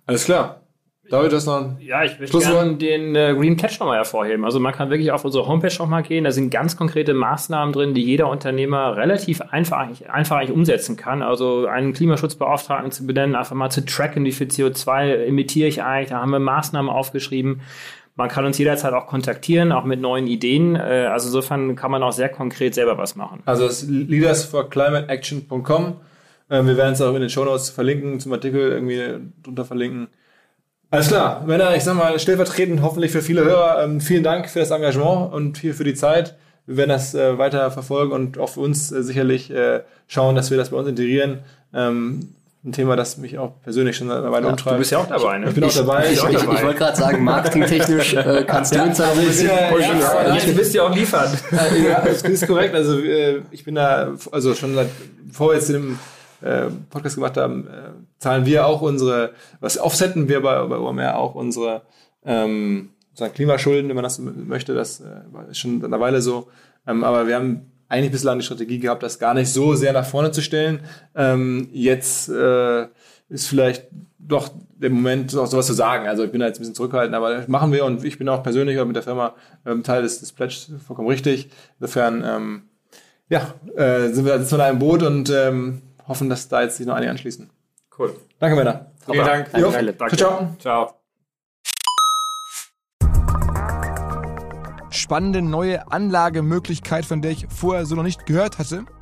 Alles klar. David, das noch Ja, ich möchte gerne den äh, Green Pledge nochmal hervorheben. Also man kann wirklich auf unsere Homepage nochmal gehen. Da sind ganz konkrete Maßnahmen drin, die jeder Unternehmer relativ einfach, einfach eigentlich umsetzen kann. Also einen Klimaschutzbeauftragten zu benennen, einfach mal zu tracken, wie viel CO2 emitiere ich eigentlich. Da haben wir Maßnahmen aufgeschrieben. man kann uns jederzeit auch kontaktieren, auch mit neuen Ideen. Äh, also insofern kann man auch sehr konkret selber was machen. Also das leadersforclimateaction.com. Äh, wir werden es auch in den Shownotes verlinken, zum Artikel irgendwie drunter verlinken. Alles klar, Männer, ich sag mal, stellvertretend hoffentlich für viele Hörer, ähm, vielen Dank für das Engagement und hier für die Zeit. Wir werden das äh, weiter verfolgen und auch für uns äh, sicherlich äh, schauen, dass wir das bei uns integrieren. Ähm, ein Thema, das mich auch persönlich schon eine Weile ja, umtreibt. Du bist ja auch dabei, ne? Ich bin auch dabei. Ich, ich, ich, ich wollte gerade sagen, marketingtechnisch äh, (laughs) kannst du uns ja, ein bisschen pushen. Ja, ja, du bist ja auch liefern. (laughs) ja, (laughs) das ist korrekt. Also äh, ich bin da, also schon seit, wir jetzt den äh, Podcast gemacht haben, äh, zahlen wir auch unsere, was offsetten wir bei, bei OMR auch unsere ähm, Klimaschulden, wenn man das möchte. Das äh, ist schon eine Weile so. Ähm, aber wir haben eigentlich bislang die Strategie gehabt, das gar nicht so sehr nach vorne zu stellen. Ähm, jetzt äh, ist vielleicht doch der Moment, auch sowas zu sagen. Also ich bin da jetzt ein bisschen zurückhaltend, aber das machen wir und ich bin auch persönlich mit der Firma ähm, Teil des, des Pledge, vollkommen richtig. Insofern, ähm, ja, äh, sind wir, sitzen wir da im Boot und ähm, hoffen, dass da jetzt sich noch einige anschließen. Cool. Danke, Männer. Vielen Dank. Jo. Danke. Ciao. Ciao. spannende neue Anlagemöglichkeit, von der ich vorher so noch nicht gehört hatte.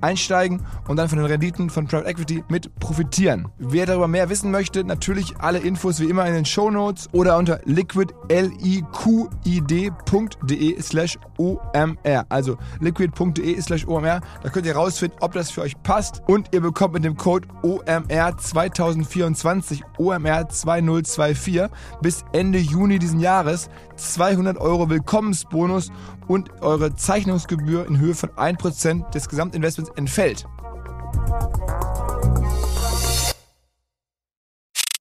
einsteigen und dann von den Renditen von Private Equity mit profitieren. Wer darüber mehr wissen möchte, natürlich alle Infos wie immer in den Show Notes oder unter liquid.de slash omr. Also liquid.de slash omr. Da könnt ihr rausfinden, ob das für euch passt und ihr bekommt mit dem Code OMR 2024 OMR 2024 bis Ende Juni diesen Jahres 200 Euro Willkommensbonus und eure Zeichnungsgebühr in Höhe von 1% des Gesamtinvestments entfällt.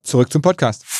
Zurück zum Podcast.